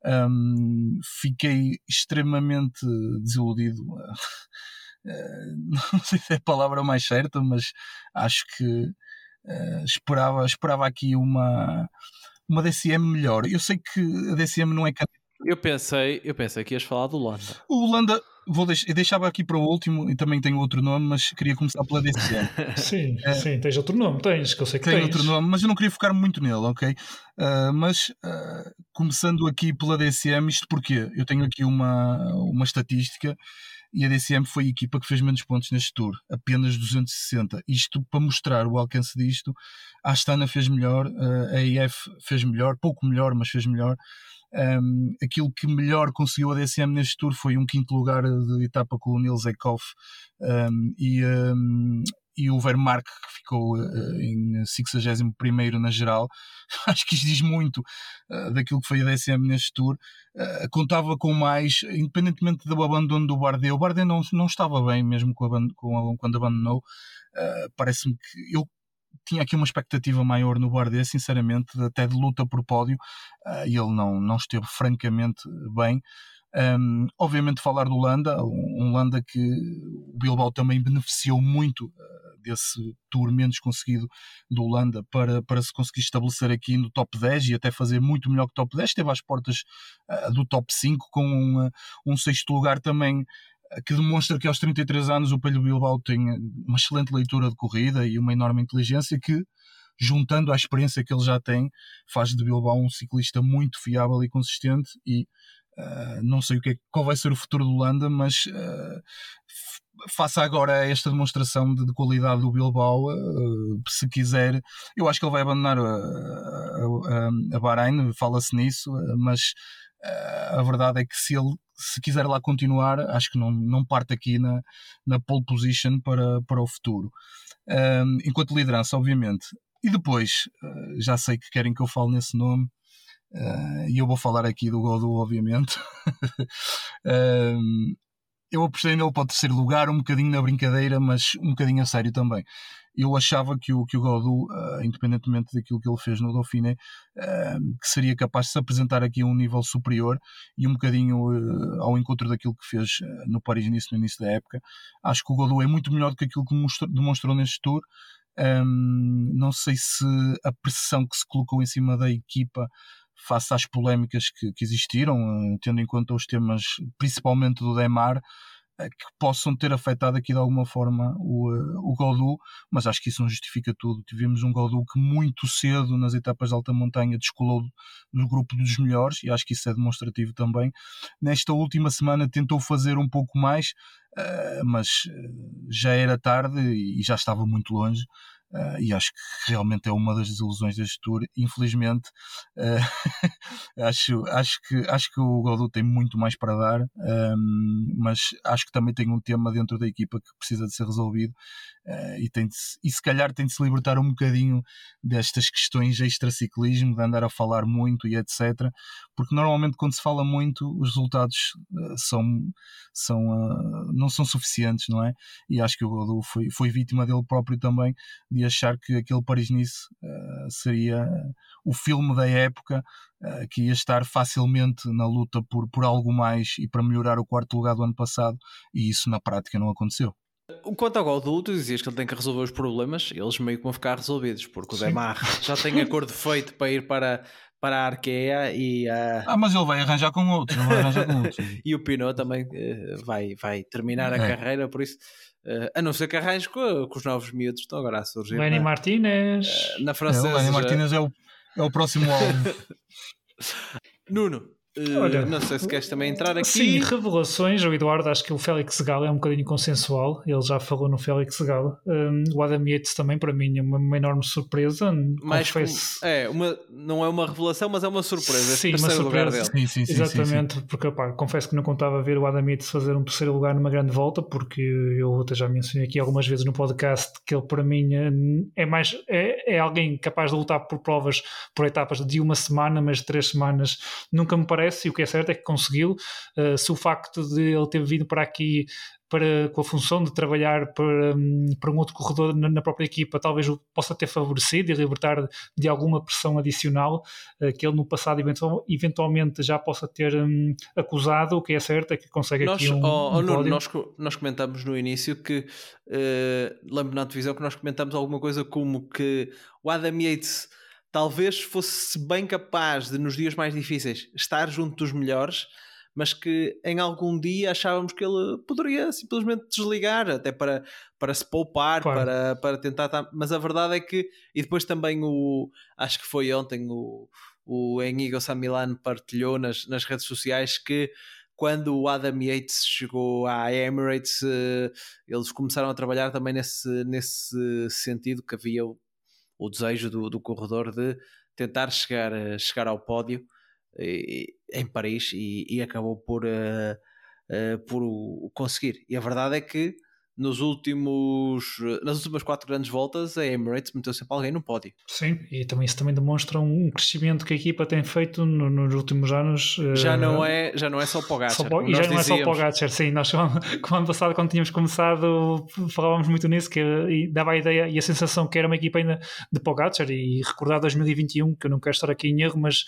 Um, fiquei extremamente desiludido. Uh, não sei se é a palavra mais certa, mas acho que Uh, esperava, esperava aqui uma, uma DCM melhor. Eu sei que a DCM não é eu pensei, eu pensei que ias falar do Holanda. O Holanda, vou deix, eu deixava aqui para o último e também tenho outro nome, mas queria começar pela DCM. sim, é, sim, tens outro nome, tens, que eu sei que tenho tens. outro nome, mas eu não queria focar muito nele, ok? Uh, mas uh, começando aqui pela DCM, isto porque eu tenho aqui uma, uma estatística e a DCM foi a equipa que fez menos pontos neste tour, apenas 260. Isto para mostrar o alcance disto. A Astana fez melhor, a EF fez melhor, pouco melhor, mas fez melhor. Um, aquilo que melhor conseguiu a DCM neste tour foi um quinto lugar de etapa com o Nils Eckhoff um, e, um, e o Vermark que ficou uh, em 61 na geral. Acho que isto diz muito uh, daquilo que foi a DSM neste Tour. Uh, contava com mais, independentemente do abandono do Bardet. O Bardet não, não estava bem mesmo com, a, com a, quando abandonou. Parece-me que eu tinha aqui uma expectativa maior no Bardet, sinceramente, até de luta por pódio, e ele não, não esteve francamente bem. Um, obviamente falar do Landa, um Landa que o Bilbao também beneficiou muito uh, desse tour menos conseguido do Landa para, para se conseguir estabelecer aqui no top 10 e até fazer muito melhor que top 10, esteve às portas uh, do top 5 com um, um sexto lugar também que demonstra que aos 33 anos o Pelho Bilbao tem uma excelente leitura de corrida e uma enorme inteligência que, juntando à experiência que ele já tem, faz de Bilbao um ciclista muito fiável e consistente e uh, não sei o que é, qual vai ser o futuro do Landa, mas uh, faça agora esta demonstração de, de qualidade do Bilbao, uh, se quiser, eu acho que ele vai abandonar a, a, a Bahrein, fala-se nisso, mas a verdade é que se ele se quiser lá continuar, acho que não, não parte aqui na, na pole position para, para o futuro. Enquanto liderança, obviamente. E depois, já sei que querem que eu fale nesse nome, uh, e eu vou falar aqui do Godot, obviamente. um, eu apostei nele para o terceiro lugar, um bocadinho na brincadeira, mas um bocadinho a sério também eu achava que o, que o Godou, uh, independentemente daquilo que ele fez no Dauphiné, uh, que seria capaz de se apresentar aqui a um nível superior e um bocadinho uh, ao encontro daquilo que fez no Paris-Nice no início da época. Acho que o Godou é muito melhor do que aquilo que mostrou, demonstrou neste Tour. Um, não sei se a pressão que se colocou em cima da equipa face às polémicas que, que existiram, tendo em conta os temas principalmente do Demar, eh, que possam ter afetado aqui de alguma forma o, eh, o Godu, mas acho que isso não justifica tudo. Tivemos um Godu que muito cedo nas etapas de alta montanha descolou no grupo dos melhores e acho que isso é demonstrativo também. Nesta última semana tentou fazer um pouco mais, eh, mas já era tarde e já estava muito longe. Uh, e acho que realmente é uma das desilusões deste Tour. Infelizmente, uh, acho, acho, que, acho que o Godot tem muito mais para dar, um, mas acho que também tem um tema dentro da equipa que precisa de ser resolvido uh, e, tem de, e se calhar tem de se libertar um bocadinho destas questões de extraciclismo, de andar a falar muito e etc. Porque normalmente quando se fala muito, os resultados são, são, não são suficientes, não é? E acho que o Godot foi, foi vítima dele próprio também de achar que aquele Paris-Nice uh, seria o filme da época uh, que ia estar facilmente na luta por, por algo mais e para melhorar o quarto lugar do ano passado e isso na prática não aconteceu. Quanto ao Godot, tu dizias que ele tem que resolver os problemas, eles meio que vão ficar resolvidos, porque o Demar já tem acordo feito para ir para, para a Arkea e uh... Ah, mas ele vai arranjar com outro, vai arranjar com outro. e o Pinot também uh, vai, vai terminar a é. carreira, por isso Uh, a não ser que arranjes com, com, os novos miúdos que estão agora a surgir. Lenny Martinez. Uh, na francesa. É, o Lenny Martinez é o, é o próximo álbum. Nuno, Olha, não sei se queres também entrar aqui. Sim, revelações. O Eduardo, acho que o Félix Gala é um bocadinho consensual. Ele já falou no Félix Gala. Um, o Adam Yates também, para mim, é uma, uma enorme surpresa. Mais confesso... é, uma, não é uma revelação, mas é uma surpresa. Sim, uma surpresa. Sim, sim, sim, Exatamente, porque pá, confesso que não contava ver o Adam Yates fazer um terceiro lugar numa grande volta, porque eu até já mencionei aqui algumas vezes no podcast que ele, para mim, é mais é, é alguém capaz de lutar por provas por etapas de uma semana, mas de três semanas nunca me parece e o que é certo é que conseguiu. Uh, se o facto de ele ter vindo para aqui para, com a função de trabalhar para, um, para um outro corredor na, na, própria equipa, talvez o possa ter favorecido e libertar de alguma pressão adicional uh, que ele no passado eventual, eventualmente já possa ter um, acusado. O que é certo é que consegue nós, aqui um, oh, um Nuno, nós, nós comentamos no início que uh, lembro na televisão que nós comentamos alguma coisa como que o Adam Yates talvez fosse bem capaz de, nos dias mais difíceis, estar junto dos melhores, mas que em algum dia achávamos que ele poderia simplesmente desligar, até para, para se poupar, claro. para, para tentar. Mas a verdade é que, e depois também o. Acho que foi ontem o, o Enigo Samilan partilhou nas, nas redes sociais que quando o Adam Yates chegou à Emirates, eh, eles começaram a trabalhar também nesse, nesse sentido, que havia o desejo do, do corredor de tentar chegar, chegar ao pódio e, em Paris e, e acabou por, uh, uh, por o conseguir. E a verdade é que nos últimos, nas últimas quatro grandes voltas, a Emirates meteu sempre alguém no pódio. Sim, e também isso também demonstra um crescimento que a equipa tem feito no, nos últimos anos. Já, uh, não é, já não é só para o Gatcher. E já não dizíamos. é só para o Gatcher, sim. Nós, como ano passado, quando tínhamos começado, falávamos muito nisso, que e dava a ideia e a sensação que era uma equipa ainda de Pogacar. E recordar 2021, que eu não quero estar aqui em erro, mas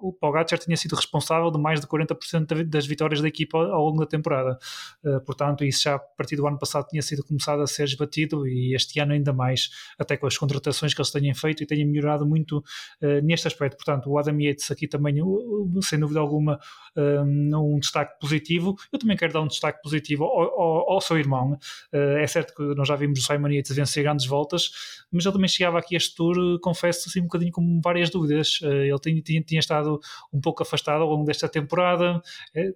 o Pogacar tinha sido responsável de mais de 40% das vitórias da equipa ao longo da temporada. Uh, portanto, isso já a partir do ano passado tinha sido começado a ser esbatido e este ano ainda mais, até com as contratações que eles tenham feito e tenham melhorado muito uh, neste aspecto. Portanto, o Adam Yates aqui também, uh, sem dúvida alguma, um destaque positivo. Eu também quero dar um destaque positivo ao, ao, ao seu irmão. é certo que nós já vimos o Simon Yates vencer grandes voltas, mas ele também chegava aqui a este tour, confesso, assim, um bocadinho com várias dúvidas. ele tinha, tinha, tinha estado um pouco afastado ao longo desta temporada,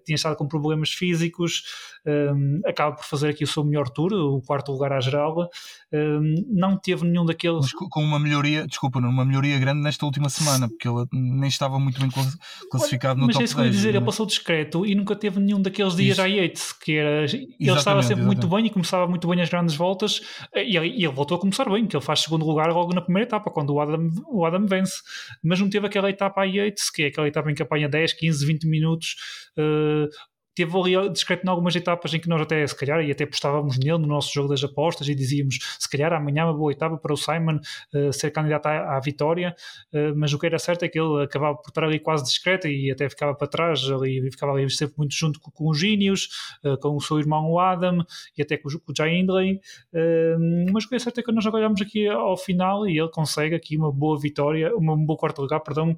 tinha estado com problemas físicos, um, acaba por fazer aqui o seu melhor o quarto lugar à geral. Um, não teve nenhum daqueles. Mas com uma melhoria, desculpa, uma melhoria grande nesta última semana, porque ele nem estava muito bem classificado no mas top 10. Mas é isso que eu ia dizer, ele passou discreto e nunca teve nenhum daqueles dias à Yates, que era. Ele exatamente, estava sempre exatamente. muito bem e começava muito bem as grandes voltas e ele, ele, voltou a começar bem, que ele faz segundo lugar logo na primeira etapa, quando o Adam, o Adam vence. Mas não teve aquela etapa à Yates, que é aquela etapa em que apanha 10, 15, 20 minutos. Uh, teve ali discreto em algumas etapas em que nós até, se calhar, e até postávamos nele no nosso jogo das apostas e dizíamos, se calhar amanhã é uma boa etapa para o Simon uh, ser candidato à, à vitória, uh, mas o que era certo é que ele acabava por estar ali quase discreto e até ficava para trás, ali, ficava ali sempre muito junto com, com os Gínios, uh, com o seu irmão o Adam e até com, com o Jay Hindley, mas o que é certo é que nós olhamos aqui ao final e ele consegue aqui uma boa vitória, uma, um bom quarto lugar, perdão,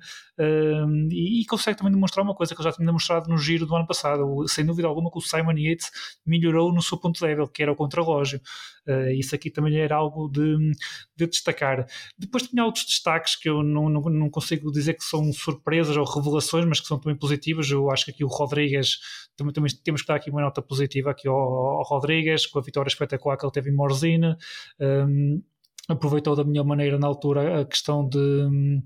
e, e, consegue também demonstrar uma coisa que ele já tinha demonstrado no giro do ano passado, sem dúvida alguma que o Simon Yates melhorou no seu ponto débil, que era o contrarrelógio. Uh, isso aqui também era algo de, de, destacar. Depois tinha outros destaques que eu não, não, não, consigo dizer que são surpresas ou revelações, mas que são também positivas. Eu acho que aqui o Rodrigues, também, também temos que dar aqui uma nota positiva aqui ao, ao Rodrigues, com a vitória espetacular que ele teve em Morzine. Um, aproveitou da melhor maneira na altura a questão de um,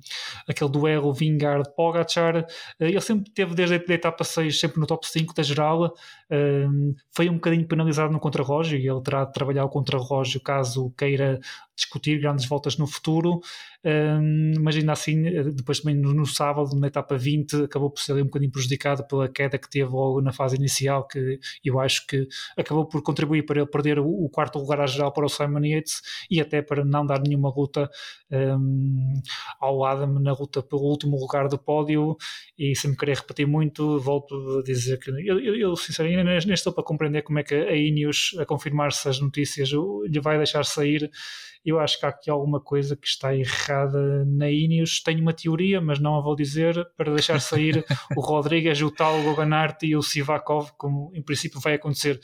aquele duelo Vingard-Pogacar. Eh, ele sempre teve desde a etapa 6 sempre no top 5 da geral. Um, foi um bocadinho penalizado no contrarrelógio e ele terá de trabalhar o contrarrelógio caso queira discutir grandes voltas no futuro, um, mas ainda assim, eh, depois também no, no, sábado, na etapa 20, acabou por ser um bocadinho prejudicado pela queda que teve logo na fase inicial, que eu acho que acabou por contribuir para ele perder o, o quarto lugar à geral para o Simon Yates e até para não dar nenhuma luta um, ao Adam na luta pelo último lugar do pódio. E se me querer repetir muito, volto a dizer que eu, eu, eu sinceramente nem estou para compreender como é que a Ineos, a confirmar-se as notícias, lhe vai deixar sair eu acho que há aqui alguma coisa que está errada na Ineos. Tenho uma teoria, mas não a vou dizer, para deixar sair o Rodrigues, o tal Goganart e o Sivakov, como em princípio vai acontecer.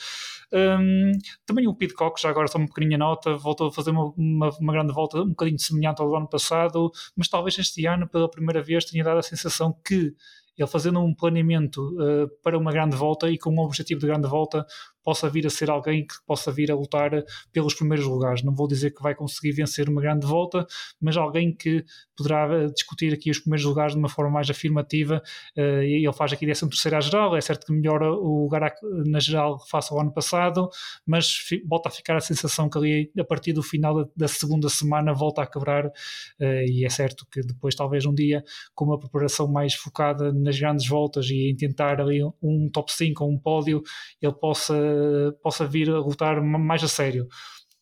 Um, também o Pidcock, já agora só uma pequenina nota, voltou a fazer uma, uma, uma, grande volta, um bocadinho semelhante ao do ano passado, mas talvez este ano, pela primeira vez, tenha dado a sensação que ele fazendo um planeamento uh, para uma grande volta e com um objetivo de grande volta, possa vir a ser alguém que possa vir a lutar pelos primeiros lugares. Não vou dizer que vai conseguir vencer uma grande volta, mas alguém que poderá eh, discutir aqui os primeiros lugares de uma forma mais afirmativa. Uh, ele faz aqui 13 terceira geral, é certo que melhora o lugar na geral face ao ano passado, mas volta a ficar a sensação que ali a partir do final da, da segunda semana volta a quebrar uh, e é certo que depois talvez um dia com uma preparação mais focada nas grandes voltas e em tentar ali um top 5 ou um pódio, ele possa possa vir a lutar mais a sério.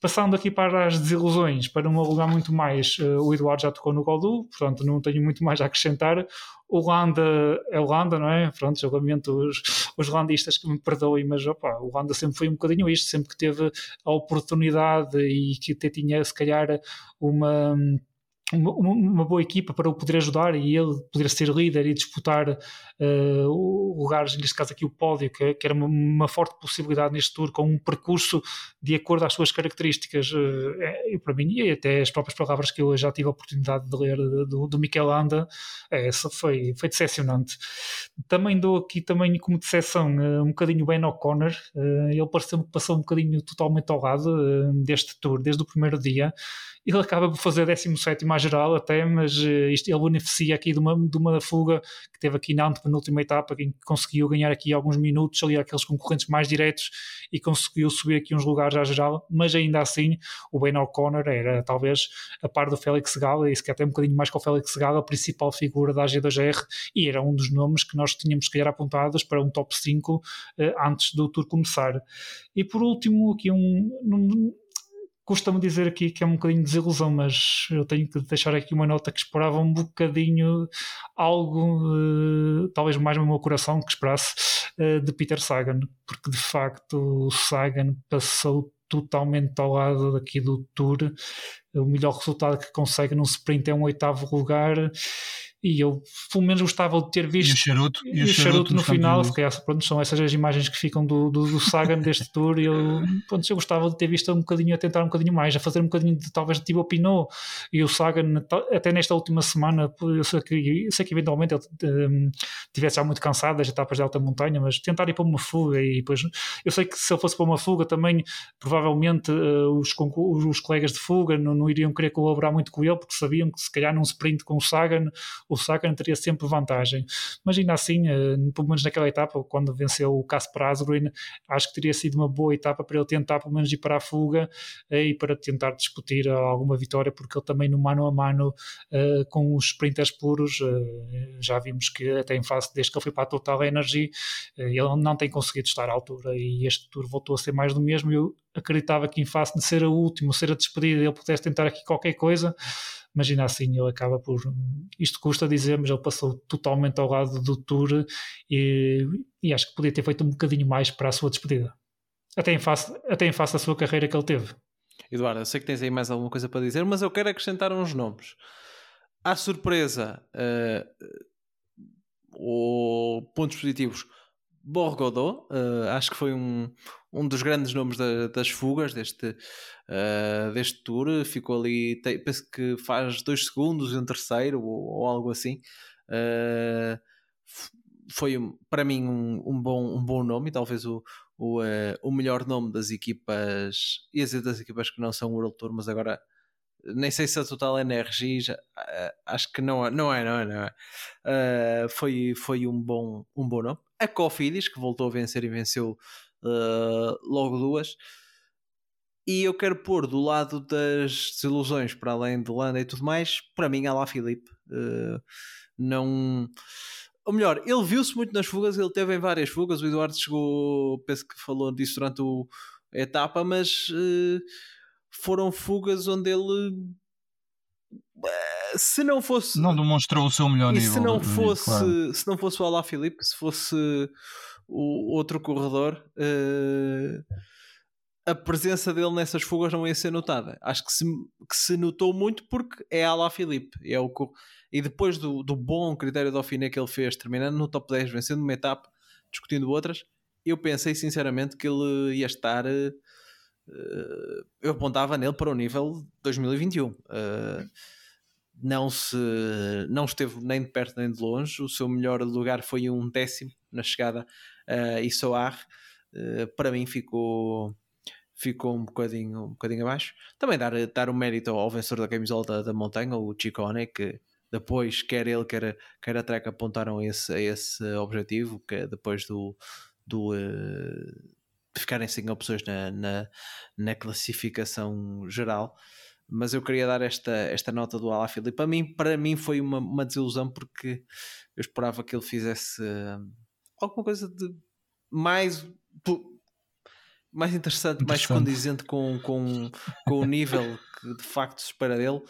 Passando aqui para as desilusões, para não alugar muito mais, uh, o Eduardo já tocou no Goldu, portanto não tenho muito mais a acrescentar. Holanda é Holanda, não é? Pronto, julgamento os, os holandistas que me perdoem, mas opa, Holanda sempre foi um bocadinho isto, sempre que teve a oportunidade e que até tinha se calhar uma uma, uma, boa equipa para o poder ajudar e ele poder ser líder e disputar uh, lugares, neste caso aqui o pódio, que, que era uma, uma, forte possibilidade neste tour, com um percurso de acordo às suas características. Uh, é, para mim, e até as próprias palavras que eu já tive a oportunidade de ler do, do Mikel Landa, é, essa foi, foi decepcionante. Também dou aqui também como decepção uh, um bocadinho Ben O'Connor, ele pareceu-me que passou um bocadinho totalmente ao lado deste tour, desde o primeiro dia ele acaba por fazer 17 mais geral até, mas uh, isto, ele beneficia aqui de uma, de uma fuga que teve aqui na penúltima etapa, em que conseguiu ganhar aqui alguns minutos ali aqueles concorrentes mais diretos e conseguiu subir aqui uns lugares à geral, mas ainda assim o Ben O'Connor era talvez a par do Félix Gala, e se até um bocadinho mais que o Félix Gala, a principal figura da AG2R, e era um dos nomes que nós tínhamos que calhar apontados para um top 5 uh, antes do tour começar. E por último, aqui um. um Custa-me dizer aqui que é um bocadinho de desilusão, mas eu tenho que deixar aqui uma nota que esperava um bocadinho algo, uh, talvez mais no meu coração que esperasse, uh, de Peter Sagan, porque de facto o Sagan passou totalmente ao lado daqui do Tour. O melhor resultado que consegue num sprint é um oitavo lugar e eu pelo menos gostava de ter visto e o charuto, e, o charuto, charuto no final, se calhar, pronto, são essas as imagens que ficam do, do, do Sagan deste tour e eu, pronto, eu gostava de ter visto um bocadinho, a tentar um bocadinho mais, a fazer um bocadinho de talvez de tipo Pinot e o Sagan até nesta última semana eu sei que, eu sei que eventualmente ele um, tivesse já muito cansado das etapas de alta montanha, mas tentar ir para uma fuga e depois eu sei que se ele fosse para uma fuga também provavelmente uh, os, os, os, colegas de fuga não, não, iriam querer colaborar muito com ele porque sabiam que se calhar num sprint com o Sagan o Sagan teria sempre vantagem. Mas ainda assim, eh, pelo menos naquela etapa, quando venceu o Casper Asgreen, acho que teria sido uma boa etapa para ele tentar pelo menos ir para a fuga eh, e para tentar discutir alguma vitória, porque ele também no mano a mano eh, com os sprinters puros, já vimos que até em face, desde que ele foi para a Total Energy, ele não tem conseguido estar à altura e este tour voltou a ser mais do mesmo. Eu acreditava que em face de ser a última, ser a despedida, ele pudesse tentar aqui qualquer coisa, mas ainda assim ele acaba por. Isto custa dizer, mas ele passou totalmente ao lado do Tour e, e acho que podia ter feito um bocadinho mais para a sua despedida. Até em face, até em face da sua carreira que ele teve. Eduardo, eu sei que tens aí mais alguma coisa para dizer, mas eu quero acrescentar uns nomes. À surpresa, uh, ou pontos positivos, Borgodó, uh, acho que foi um, um dos grandes nomes da, das fugas deste, uh, deste tour. Ficou ali, te, penso que faz dois segundos em terceiro ou, ou algo assim. Uh, foi para mim um, um, bom, um bom nome, talvez o, o, o melhor nome das equipas, e dizer das equipas que não são World Tour, mas agora nem sei se a Total NRG já, acho que não é, não é, não é, não é. foi, foi um bom, um bom nome. A Cofidis, que voltou a vencer e venceu uh, logo duas. E eu quero pôr do lado das desilusões, para além de Landa e tudo mais, para mim, lá Filipe. Uh, não. Ou melhor, ele viu-se muito nas fugas, ele teve em várias fugas. O Eduardo chegou, penso que falou disso durante o, a etapa, mas uh, foram fugas onde ele se não fosse não demonstrou o seu melhor e nível se não fosse claro. se não fosse o Alá Filipe se fosse o outro corredor, uh, a presença dele nessas fugas não ia ser notada. Acho que se, que se notou muito porque é Alá Filipe. É o, e depois do, do bom critério de Dauphiné que ele fez, terminando no top 10, vencendo uma etapa, discutindo outras, eu pensei sinceramente que ele ia estar. Uh, eu apontava nele para o nível 2021. Uh, não se não esteve nem de perto nem de longe. O seu melhor lugar foi um décimo na chegada uh, e Soar uh, para mim ficou ficou um bocadinho, um bocadinho abaixo. Também dar, dar o mérito ao vencedor da camisola da, da montanha, o Chicone, que depois, quer ele, quer, quer a Trek, apontaram esse, a esse objetivo, que depois do, do uh, ficarem sem opções na, na, na, classificação geral. Mas eu queria dar esta, esta nota do Alaphilippe. Para mim, para mim foi uma, uma desilusão porque eu esperava que ele fizesse alguma coisa de mais mais interessante, interessante. mais condizente com, com, com o nível que de facto se espera dele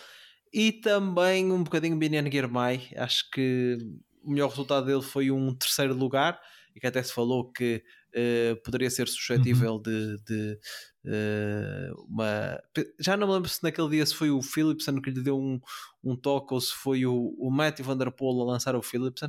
e também um bocadinho Binian Guermai acho que o melhor resultado dele foi um terceiro lugar e que até se falou que uh, poderia ser suscetível uhum. de, de uh, uma. Já não me lembro se naquele dia se foi o Philipson que lhe deu um, um toque ou se foi o, o Matthew Van Der Poel a lançar o Philipson.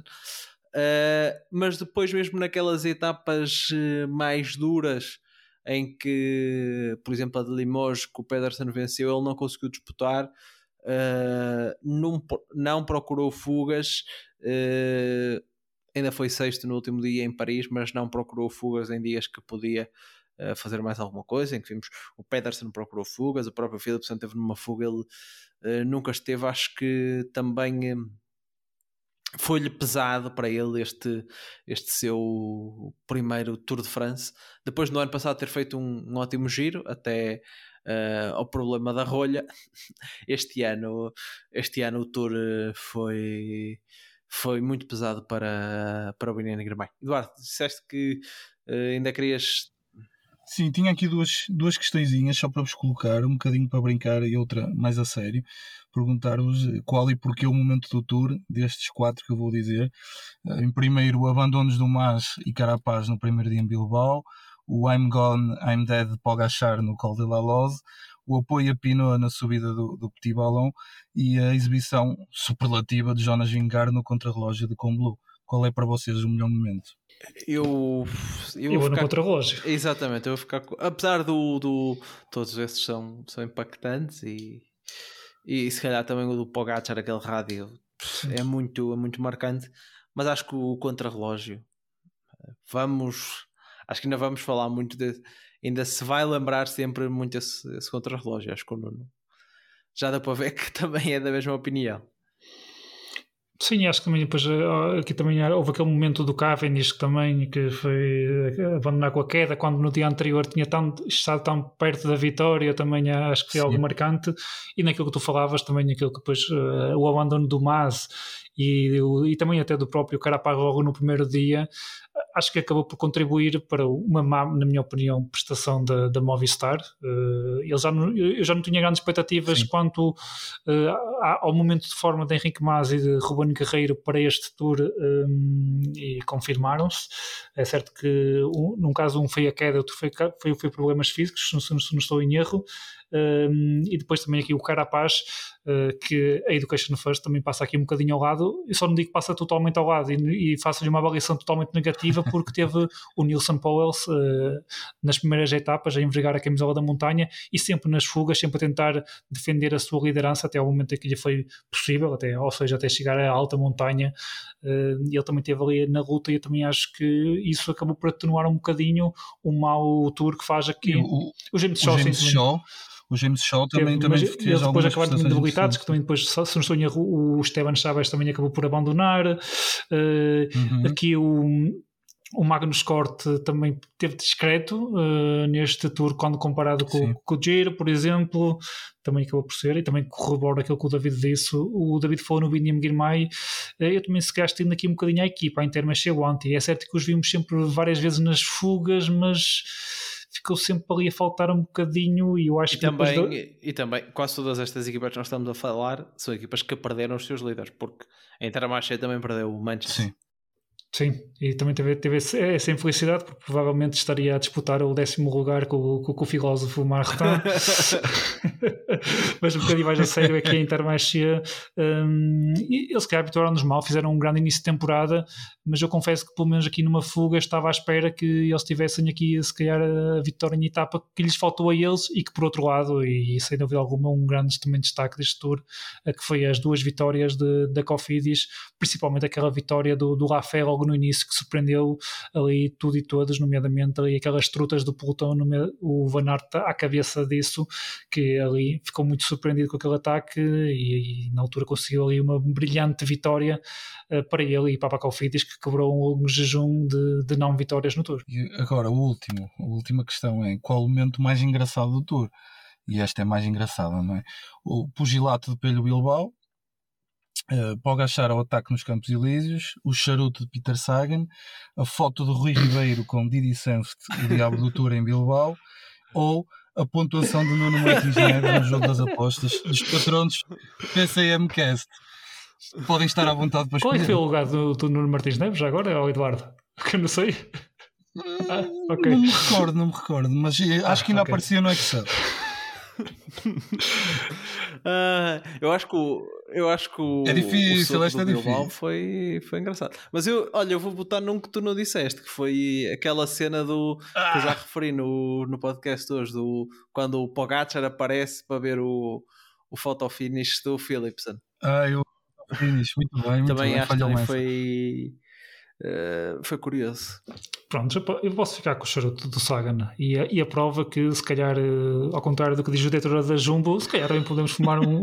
Uh, mas depois, mesmo naquelas etapas uh, mais duras, em que, por exemplo, a de Limoges, que o Pedersen venceu, ele não conseguiu disputar, uh, não, não procurou fugas, ainda foi sexto no último dia em Paris, mas não procurou fugas em dias que podia a fazer mais alguma coisa, em que vimos o Pedersen procurou fugas, o próprio Philipson teve numa fuga, ele uh, nunca esteve, acho que também uh, foi-lhe pesado para ele este, este seu primeiro Tour de France, depois no ano passado ter feito um, um ótimo giro, até uh, ao problema da rolha, este ano, este ano o Tour foi foi muito pesado para, para o Benini Gramay. Eduardo, disseste que uh, ainda querias Sim, tinha aqui duas, duas questõezinhas só para vos colocar, um bocadinho para brincar e outra mais a sério. Perguntar-vos qual e porquê o momento do tour destes quatro que eu vou dizer. Eh, em primeiro, abandonos do Mas e Carapaz no primeiro dia em Bilbao, o I'm Gone, I'm Dead de Pogachar no Col de la Loze, o apoio a Pinot na subida do, do Petit Ballon e a exibição superlativa de Jonas Vingar no contrarrelógio de Combloux. Qual é para vocês o melhor momento? Eu, eu, eu vou ficar... no contrarrelógio. Exatamente, eu vou ficar. Apesar do, do. Todos esses são, são impactantes e, e se calhar também o do Pogacar, aquele rádio, é muito, é muito marcante. Mas acho que o contrarrelógio. Vamos. Acho que ainda vamos falar muito de. Ainda se vai lembrar sempre muito esse, esse contrarrelógio. Acho que o Nuno já dá para ver que também é da mesma opinião. Sim, acho que também depois eh, aqui também houve aquele momento do Cavendish que também que foi eh, abandonar com a queda quando no dia anterior tinha tão, estado tão perto da vitória também acho que foi Sim. algo marcante e naquilo que tu falavas também aquilo que depois uh, o abandono do Mas e, e também até do próprio Carapaz logo no primeiro dia acho que acabou por contribuir para uma má, na minha opinião, prestação da, da Movistar. Uh, ele já não, eu já não tinha grandes expectativas Sim. quanto uh, ao momento de forma de Henrique Mas e de Ruben Guerreiro para este Tour um, e confirmaram-se. É certo que um, num caso um foi a queda, outro foi, foi, foi problemas físicos, se não, se não estou em erro. Um, e depois também aqui o Carapaz, uh, que a Education First também passa aqui um bocadinho ao lado, eu só não digo que passa totalmente ao lado e, e faço-lhe uma avaliação totalmente negativa porque teve o Nilson Powells uh, nas primeiras etapas a envergar a camisola da montanha e sempre nas fugas, sempre a tentar defender a sua liderança até ao momento em que lhe foi possível, até, ou seja, até chegar à alta montanha. Uh, ele também teve ali na luta e eu também acho que isso acabou por atenuar um bocadinho o mau tour que faz aqui. O, o James Shaw, Shaw o James Shaw também, teve, também fez eles depois acabaram também debilitados, que também depois, se não estou em erro, o Esteban Chaves também acabou por abandonar. Uh, uhum. Aqui o, o Magnus Corte também teve discreto uh, neste tour quando comparado com, com, o Giro, por exemplo, também acabou por ser, e também corrobora aquilo que o David disse. O David falou no Biniam Guirmay, uh, eu também se calhar estendo aqui um bocadinho a equipa, a Intermarché Wanty. É certo que os vimos sempre várias vezes nas fugas, mas ficou sempre ali a faltar um bocadinho e eu acho e que também, do... e também quase todas estas equipas que nós estamos a falar são equipas que perderam os seus líderes porque a Intermarché também perdeu o Manchester Sim. Sim, e também teve, teve essa infelicidade, porque provavelmente estaria a disputar o décimo lugar com, com, com o filósofo Martin. Mas um bocadinho mais a sério aqui é a Intermarché. Um, eles, se calhar, habituaram-nos mal, fizeram um grande início de temporada, mas eu confesso que, pelo menos aqui numa fuga, estava à espera que eles tivessem aqui, se calhar, a vitória em etapa que lhes faltou a eles e que, por outro lado, e sem dúvida alguma, um grande também destaque deste Tour, que foi as duas vitórias de, da Cofidis, principalmente aquela vitória do, do Rafael no início que surpreendeu ali tudo e todos, nomeadamente ali aquelas trutas do pelotão, o Van Aert à cabeça disso, que ali ficou muito surpreendido com aquele ataque e, e na altura conseguiu ali uma brilhante vitória uh, para ele e para Calfitis que quebrou um jejum de, de não vitórias no Tour. E agora, o último, a última questão é qual o momento mais engraçado do Tour? E esta é mais engraçada, não é? O pugilato de Pelho Bilbao, Uh, Pogachar ao ataque nos Campos Elíseos, o charuto de Peter Sagan, a foto de Rui Ribeiro com Didi Senft, o Diabo do Tour em Bilbao, ou a pontuação de Nuno Martins Neves no jogo das apostas dos patronos PCM Cast. Podem estar à vontade para escolher. Qual é que foi o lugar do, do Nuno Martins Neves agora, é o Eduardo? Que eu não sei. Ah, okay. Não me recordo, não me recordo, mas eh, acho que ainda okay. aparecia no Excel. Uh, eu acho que o, eu acho que o, é difícil, o é difícil. Foi, foi engraçado. Mas eu, olha, eu vou botar num que tu não disseste, que foi aquela cena do ah. que eu já ah! referi no, no podcast hoje, do quando o Pogacar aparece para ver o, o photo finish do Philipson. Ah, eu finish, muito bem, muito também bem. acho que foi Uh, foi curioso. Pronto, eu posso ficar com o charuto do Sagan e a, e a prova que, se calhar, uh, ao contrário do que diz o diretor da Jumbo, se calhar também podemos fumar um,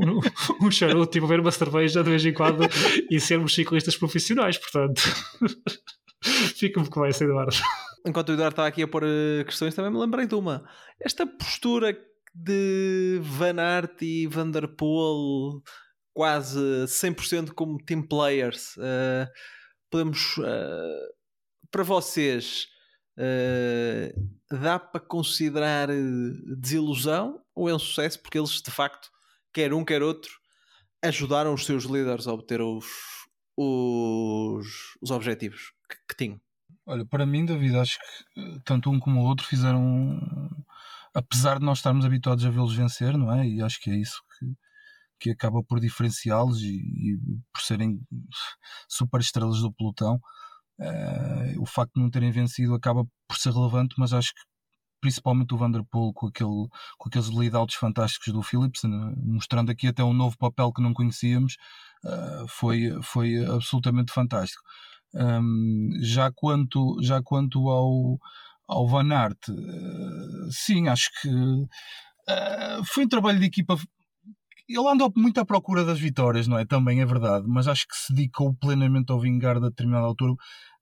um, charuto e beber uma cerveja de vez em quando e sermos ciclistas profissionais, portanto, fica-me com essa, Eduardo. Enquanto o Eduardo está aqui a pôr uh, questões, também me lembrei de uma. Esta postura de Van Aert e Van der Poel quase 100% como team players. Uh, podemos, uh, para vocês, uh, dá para considerar desilusão ou é um sucesso? Porque eles, de facto, quer um, quer outro, ajudaram os seus líderes a obter os, os, os objetivos que, que tinham. Olha, para mim, David, acho que tanto um como o outro fizeram, apesar de nós estarmos habituados a vê-los vencer, não é? E acho que é isso que, que acaba por diferenciá-los e, e, por serem super estrelas do pelotão. Uh, o facto de não terem vencido acaba por ser relevante, mas acho que principalmente o Vanderpool com, aquele, com aqueles lead-outs fantásticos do Phillips, mostrando aqui até um novo papel que não conhecíamos, uh, foi, foi absolutamente fantástico. Um, já, quanto, já quanto ao, ao Van Aert, uh, sim, acho que foi um trabalho de equipa ele andou muito à procura das vitórias, não é? Também é verdade, mas acho que se dedicou plenamente ao vingar a determinada altura.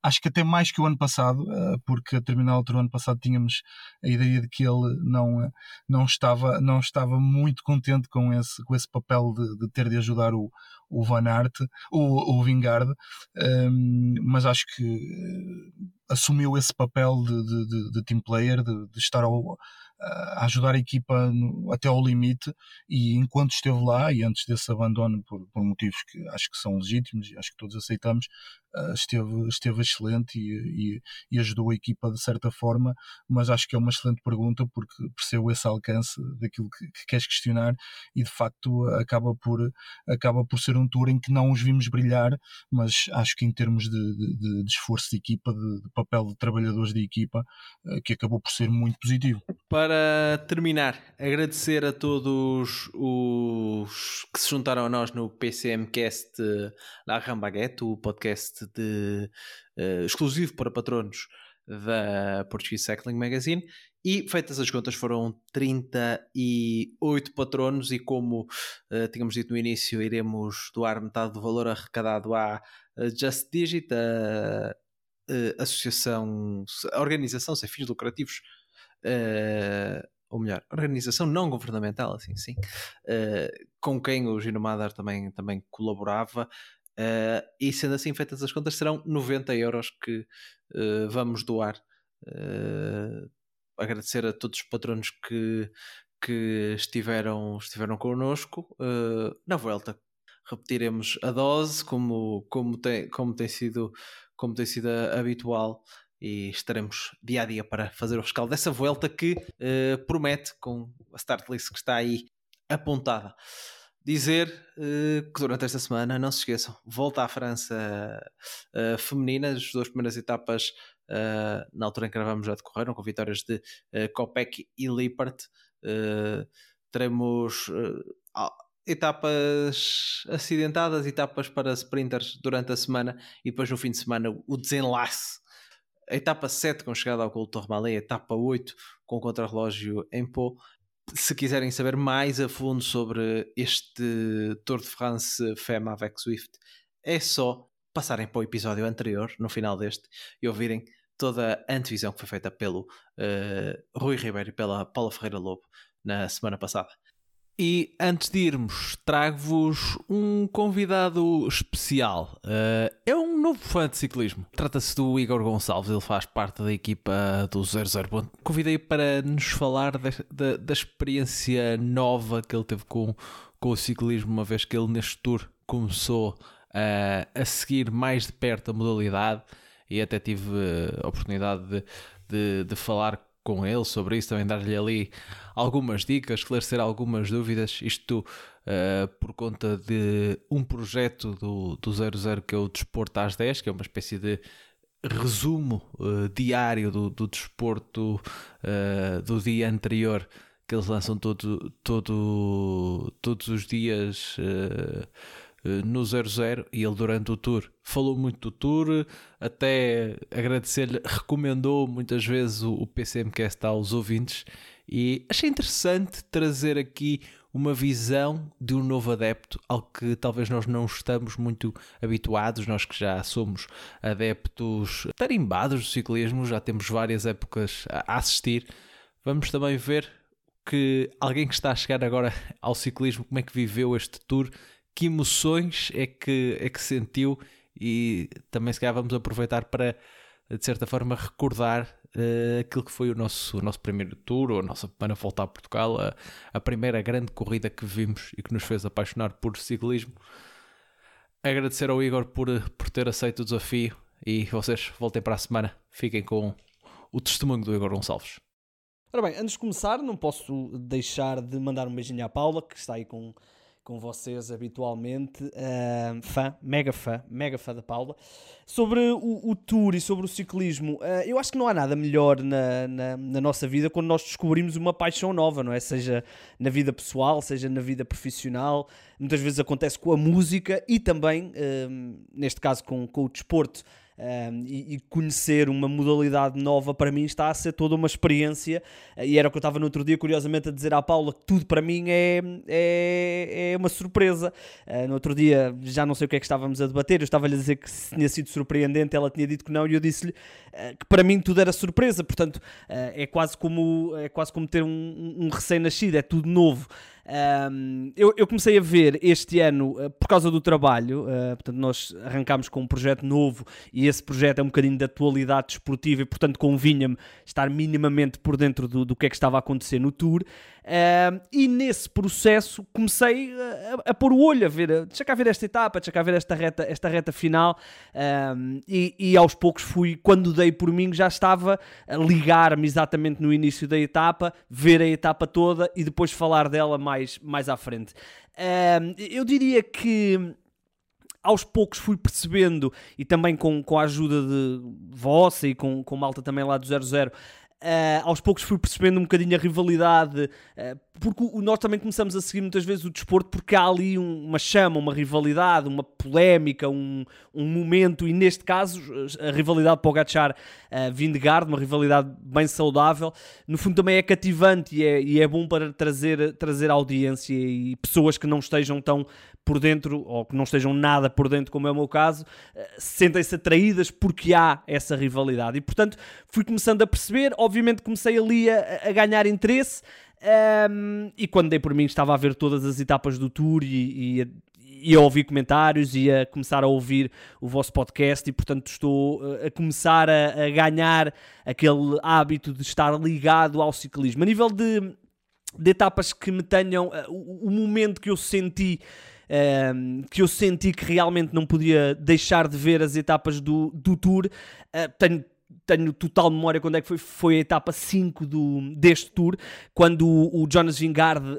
Acho que até mais que o ano passado, eh, porque a determinada altura ano passado tínhamos a ideia de que ele não, eh, não, estava, não estava muito contente com esse, com esse papel de, de ter de ajudar o, o Van Aert, o, o Vingard, um, ehm, mas acho que eh, assumiu esse papel de, de, de, de team player, de, de estar ao, a ajudar a equipa no, até ao limite. E enquanto esteve lá e antes desse abandono por, por, motivos que acho que são legítimos e acho que todos aceitamos uh, esteve, esteve excelente e, e, e, ajudou a equipa de certa forma. Mas acho que é uma excelente pergunta porque percebo esse alcance daquilo que, que queres questionar. E de facto acaba por acaba por ser um tour em que não os vimos brilhar mas acho que em termos de, de, de esforço de equipa de, de, papel de trabalhadores de equipa uh, que acabou por ser muito positivo. Para para terminar, agradecer a todos os que se juntaram a nós no PCMcast La Rambaguete, o podcast de, uh, exclusivo para patronos da Portuguese Cycling Magazine. E feitas as contas, foram 38 patronos, e como uh, tínhamos dito no início, iremos doar metade do valor arrecadado à Just Digit, a, a associação, a organização sem fins lucrativos uh, ou melhor, organização não governamental, assim sim, uh, com quem o Gino Madar também, também colaborava. Uh, e sendo assim feitas as contas, serão 90 euros que vamos doar. agradecer a todos os patronos que, que estiveram, estiveram connosco na volta. Repetiremos a dose como, como, tem, como, tem sido, como tem sido habitual e estaremos dia a dia para fazer o rescaldo dessa volta que uh, promete com a start list que está aí apontada. Dizer uh, que durante esta semana, não se esqueçam, volta à França uh, feminina, as duas primeiras etapas na altura em que gravamos já decorreram, com vitórias de uh, e Lippert. teremos etapas acidentadas, etapas para sprinters durante a semana e depois no fim de semana o desenlace a etapa 7 com chegada ao Colo Tormalé, a etapa 8 com contrarrelógio em Pô. Se quiserem saber mais a fundo sobre este Tour de France Femme avec Swift, é só passarem para o episódio anterior, no final deste, e ouvirem toda a antevisão que foi feita pelo uh, Rui Ribeiro e pela Paula Ferreira Lobo na semana passada. E antes de irmos, trago-vos um convidado especial. Uh, é um novo fã de ciclismo. Trata-se do Igor Gonçalves, ele faz parte da equipa do 00. Convidei para nos falar de, de, da experiência nova que ele teve com, com o ciclismo, uma vez que ele neste tour começou uh, a seguir mais de perto a modalidade e até tive a oportunidade de, de, de falar com ele sobre isso, também dar-lhe ali algumas dicas, esclarecer algumas dúvidas. Isto uh, por conta de um projeto do, do 00 que é o Desporto às 10, que é uma espécie de resumo uh, diário do, do desporto uh, do dia anterior que eles lançam todo, todo, todos os dias no 00 e ele durante o tour falou muito do tour, até agradecer-lhe, recomendou muitas vezes o, o PCMcast aos ouvintes e achei interessante trazer aqui uma visão de um novo adepto, ao que talvez nós não estamos muito habituados, nós que já somos adeptos tarimbados do ciclismo, já temos várias épocas a assistir. Vamos também ver que alguém que está a chegar agora ao ciclismo, como é que viveu este tour, que emoções é que, é que sentiu e também se calhar vamos aproveitar para de certa forma recordar uh, aquilo que foi o nosso, o nosso primeiro tour, ou a nossa primeira volta a Portugal, a, a, primeira grande corrida que vimos e que nos fez apaixonar por ciclismo. Agradecer ao Igor por, por ter aceito o desafio e vocês voltem para a semana. Fiquem com o testemunho do Igor Gonçalves. Ora bem, antes de começar, não posso deixar de mandar um beijinho à Paula, que está aí com com vocês habitualmente, uh, fã, mega fã, mega fã da Paula. Sobre o, o tour e sobre o ciclismo, uh, eu acho que não há nada melhor na, na, na, nossa vida quando nós descobrimos uma paixão nova, não é? Seja na vida pessoal, seja na vida profissional. Muitas vezes acontece com a música e também, uh, neste caso, com, com o desporto. E, conhecer uma modalidade nova para mim está a ser toda uma experiência. E era o que eu estava no outro dia, curiosamente, a dizer à Paula que tudo para mim é, é, é uma surpresa. Uh, no outro dia já não sei o que é que estávamos a debater, eu estava-lhe a dizer que tinha sido surpreendente, ela tinha dito que não, e eu disse-lhe uh, que para mim tudo era surpresa. Portanto, é, quase como, é quase como ter um, um recém-nascido, é tudo novo. Um, eu, eu, comecei a ver este ano, uh, por causa do trabalho, uh, portanto, nós arrancámos com um projeto novo e esse projeto é um bocadinho de atualidade desportiva e, portanto, convinha-me estar minimamente por dentro do, do que é que estava a acontecer no Tour. Uh, e nesse processo comecei a, a, pôr o olho a ver, deixa cá ver esta etapa, deixa cá ver esta reta, esta reta final, e, e, aos poucos fui, quando dei por mim, já estava a ligar-me exatamente no início da etapa, ver a etapa toda e depois falar dela mais, mais à frente. Uh, eu diria que aos poucos fui percebendo, e também com, com a ajuda de vossa e com, com malta também lá do 00, Uh, aos poucos fui percebendo um bocadinho a rivalidade, uh, porque nós também começamos a seguir muitas vezes o desporto porque há ali um, uma chama, uma rivalidade, uma polémica, um, um momento, e neste caso a rivalidade Pogacar-Vindegaard, uh, uma rivalidade bem saudável, no fundo também é cativante e é, e é bom para trazer, trazer audiência e pessoas que não estejam tão por dentro, ou que não estejam nada por dentro, como é o meu caso, eh, sentem-se atraídas porque há essa rivalidade. E portanto fui começando a perceber, obviamente comecei ali a, a ganhar interesse. Um, ehm, e quando dei por mim estava a ver todas as etapas do tour e, e, a, e a ouvir comentários e a começar a ouvir o vosso podcast e portanto estou eh, a começar a, a ganhar aquele hábito de estar ligado ao ciclismo. A nível de, de etapas que me tenham, eh, o, o momento que eu senti Ehm, que eu senti que realmente não podia deixar de ver as etapas do, do Tour. Uh, tenho tenho total memória quando é que foi, foi a etapa 5 do, deste Tour, quando o, o Jonas Vingard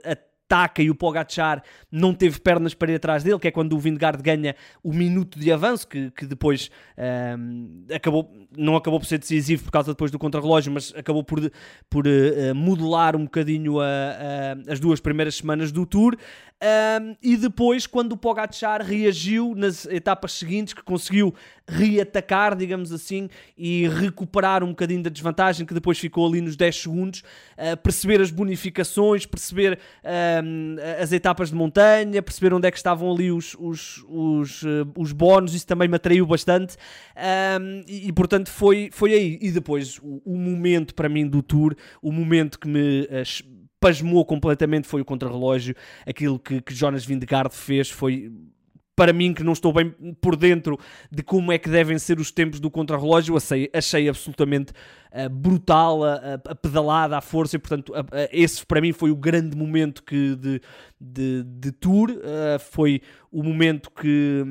ataca e o Pogacar não teve pernas para ir atrás dele, que é quando o Vingard ganha o minuto de avanço, que, que depois um, ehm, acabou, não acabou por ser decisivo por causa depois do contrarrelógio, mas acabou por, por uh, modelar um bocadinho a, a, as duas primeiras semanas do Tour. Um, e depois, quando o Pogacar reagiu nas etapas seguintes, que conseguiu reatacar, digamos assim, e recuperar um bocadinho da desvantagem que depois ficou ali nos 10 segundos, uh, perceber as bonificações, perceber um, as etapas de montanha, perceber onde é que estavam ali os, os, os, uh, os bónus, isso também me atraiu bastante, um, e, e, portanto foi, foi aí. E depois o, o, momento para mim do Tour, o momento que me. Uh, pasmou completamente foi o contrarrelógio. Aquilo que, que Jonas Vindegaard fez foi para mim que não estou bem por dentro de como é que devem ser os tempos do contrarrelógio, achei, achei absolutamente uh, brutal a, a, pedalada, a força, e portanto a, a, esse para mim foi o grande momento que de, de, de tour, uh, foi o momento que,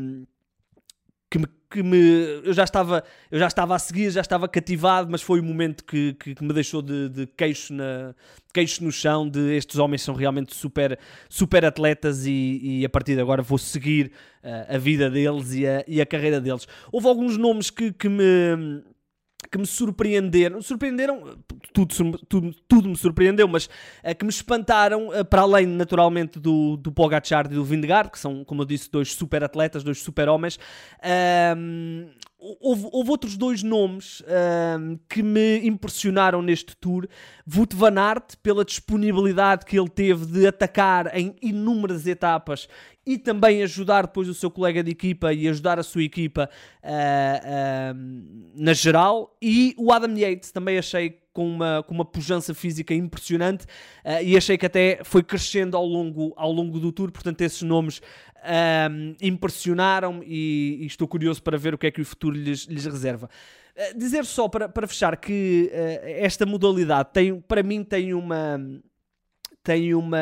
que me eu já estava eu já estava a seguir já estava cativado mas foi o momento que, que, que me deixou de, de, queixo na queixo no chão de estes homens são realmente super super atletas e, e a partir de agora vou seguir uh, a vida deles e a, e a carreira deles. Houve alguns nomes que, que me que me surpreenderam, surpreenderam, tudo, tudo, tudo me surpreendeu, mas uh, que me espantaram, uh, para além naturalmente do, do Pogacar e do Vindegaard, que são, como eu disse, dois super atletas, dois super homens. Um, houve, houve, outros dois nomes um, que me impressionaram neste tour. Wout van Aert, pela disponibilidade que ele teve de atacar em inúmeras etapas e também ajudar depois o seu colega de equipa e ajudar a sua equipa uh, uh, na geral. E o Adam Yates também achei com uma, com uma pujança física impressionante uh, e achei que até foi crescendo ao longo, ao longo do tour. Portanto, esses nomes impressionaram-me e, e, estou curioso para ver o que é que o futuro lhes, lhes reserva. Dizer só para, para fechar que uh, esta modalidade tem, para mim tem uma tem uma,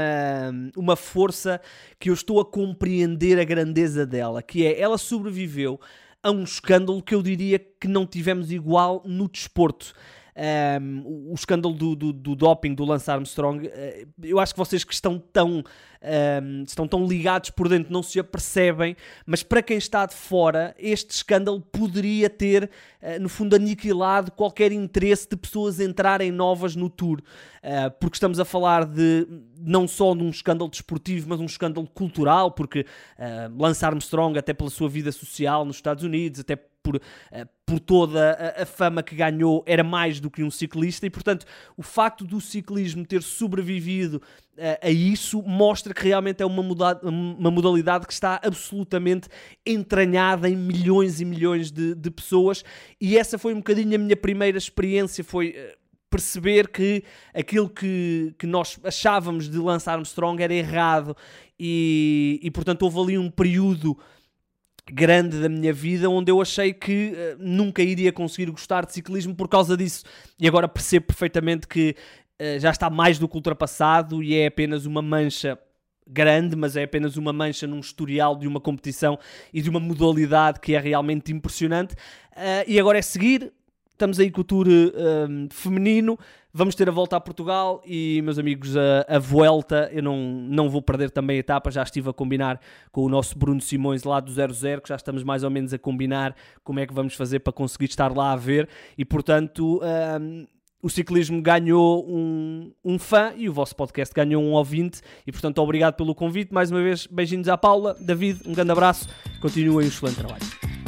uma força que eu estou a compreender a grandeza dela, que é ela sobreviveu a um escândalo que eu diria que não tivemos igual no desporto um, o, escândalo do, do, do, doping do Lance Armstrong, uh, eu acho que vocês que estão tão, um, estão tão ligados por dentro não se apercebem, mas para quem está de fora, este escândalo poderia ter, uh, no fundo, aniquilado qualquer interesse de pessoas entrarem novas no Tour, uh, porque estamos a falar de não só de um escândalo desportivo, mas um escândalo cultural, porque Lance Armstrong, até pela sua vida social nos Estados Unidos, até por, uh, por toda a, fama que ganhou, era mais do que um ciclista. E, portanto, o facto do ciclismo ter sobrevivido uh, a isso mostra que realmente é uma, muda uma modalidade que está absolutamente entranhada em milhões e milhões de, de pessoas. E essa foi um bocadinho a minha primeira experiência, foi... Uh, perceber que aquilo que, que nós achávamos de Lance Armstrong era errado. E, e portanto houve ali um período grande da minha vida onde eu achei que uh, nunca iria conseguir gostar de ciclismo por causa disso. E agora percebo perfeitamente que uh, já está mais do que ultrapassado e é apenas uma mancha grande, mas é apenas uma mancha num historial de uma competição e de uma modalidade que é realmente impressionante. Uh, e agora é seguir. Estamos aí com o tour feminino. Vamos ter a volta a Portugal e, meus amigos, a, a volta eu não, não vou perder também a etapa. Já estive a combinar com o nosso Bruno Simões lá do 00, que já estamos mais ou menos a combinar como é que vamos fazer para conseguir estar lá a ver. E, portanto, um, o ciclismo ganhou um, um fã e o vosso podcast ganhou um ouvinte. E, portanto, obrigado pelo convite. Mais uma vez, beijinhos à Paula. David, um grande abraço. Continuem o excelente trabalho.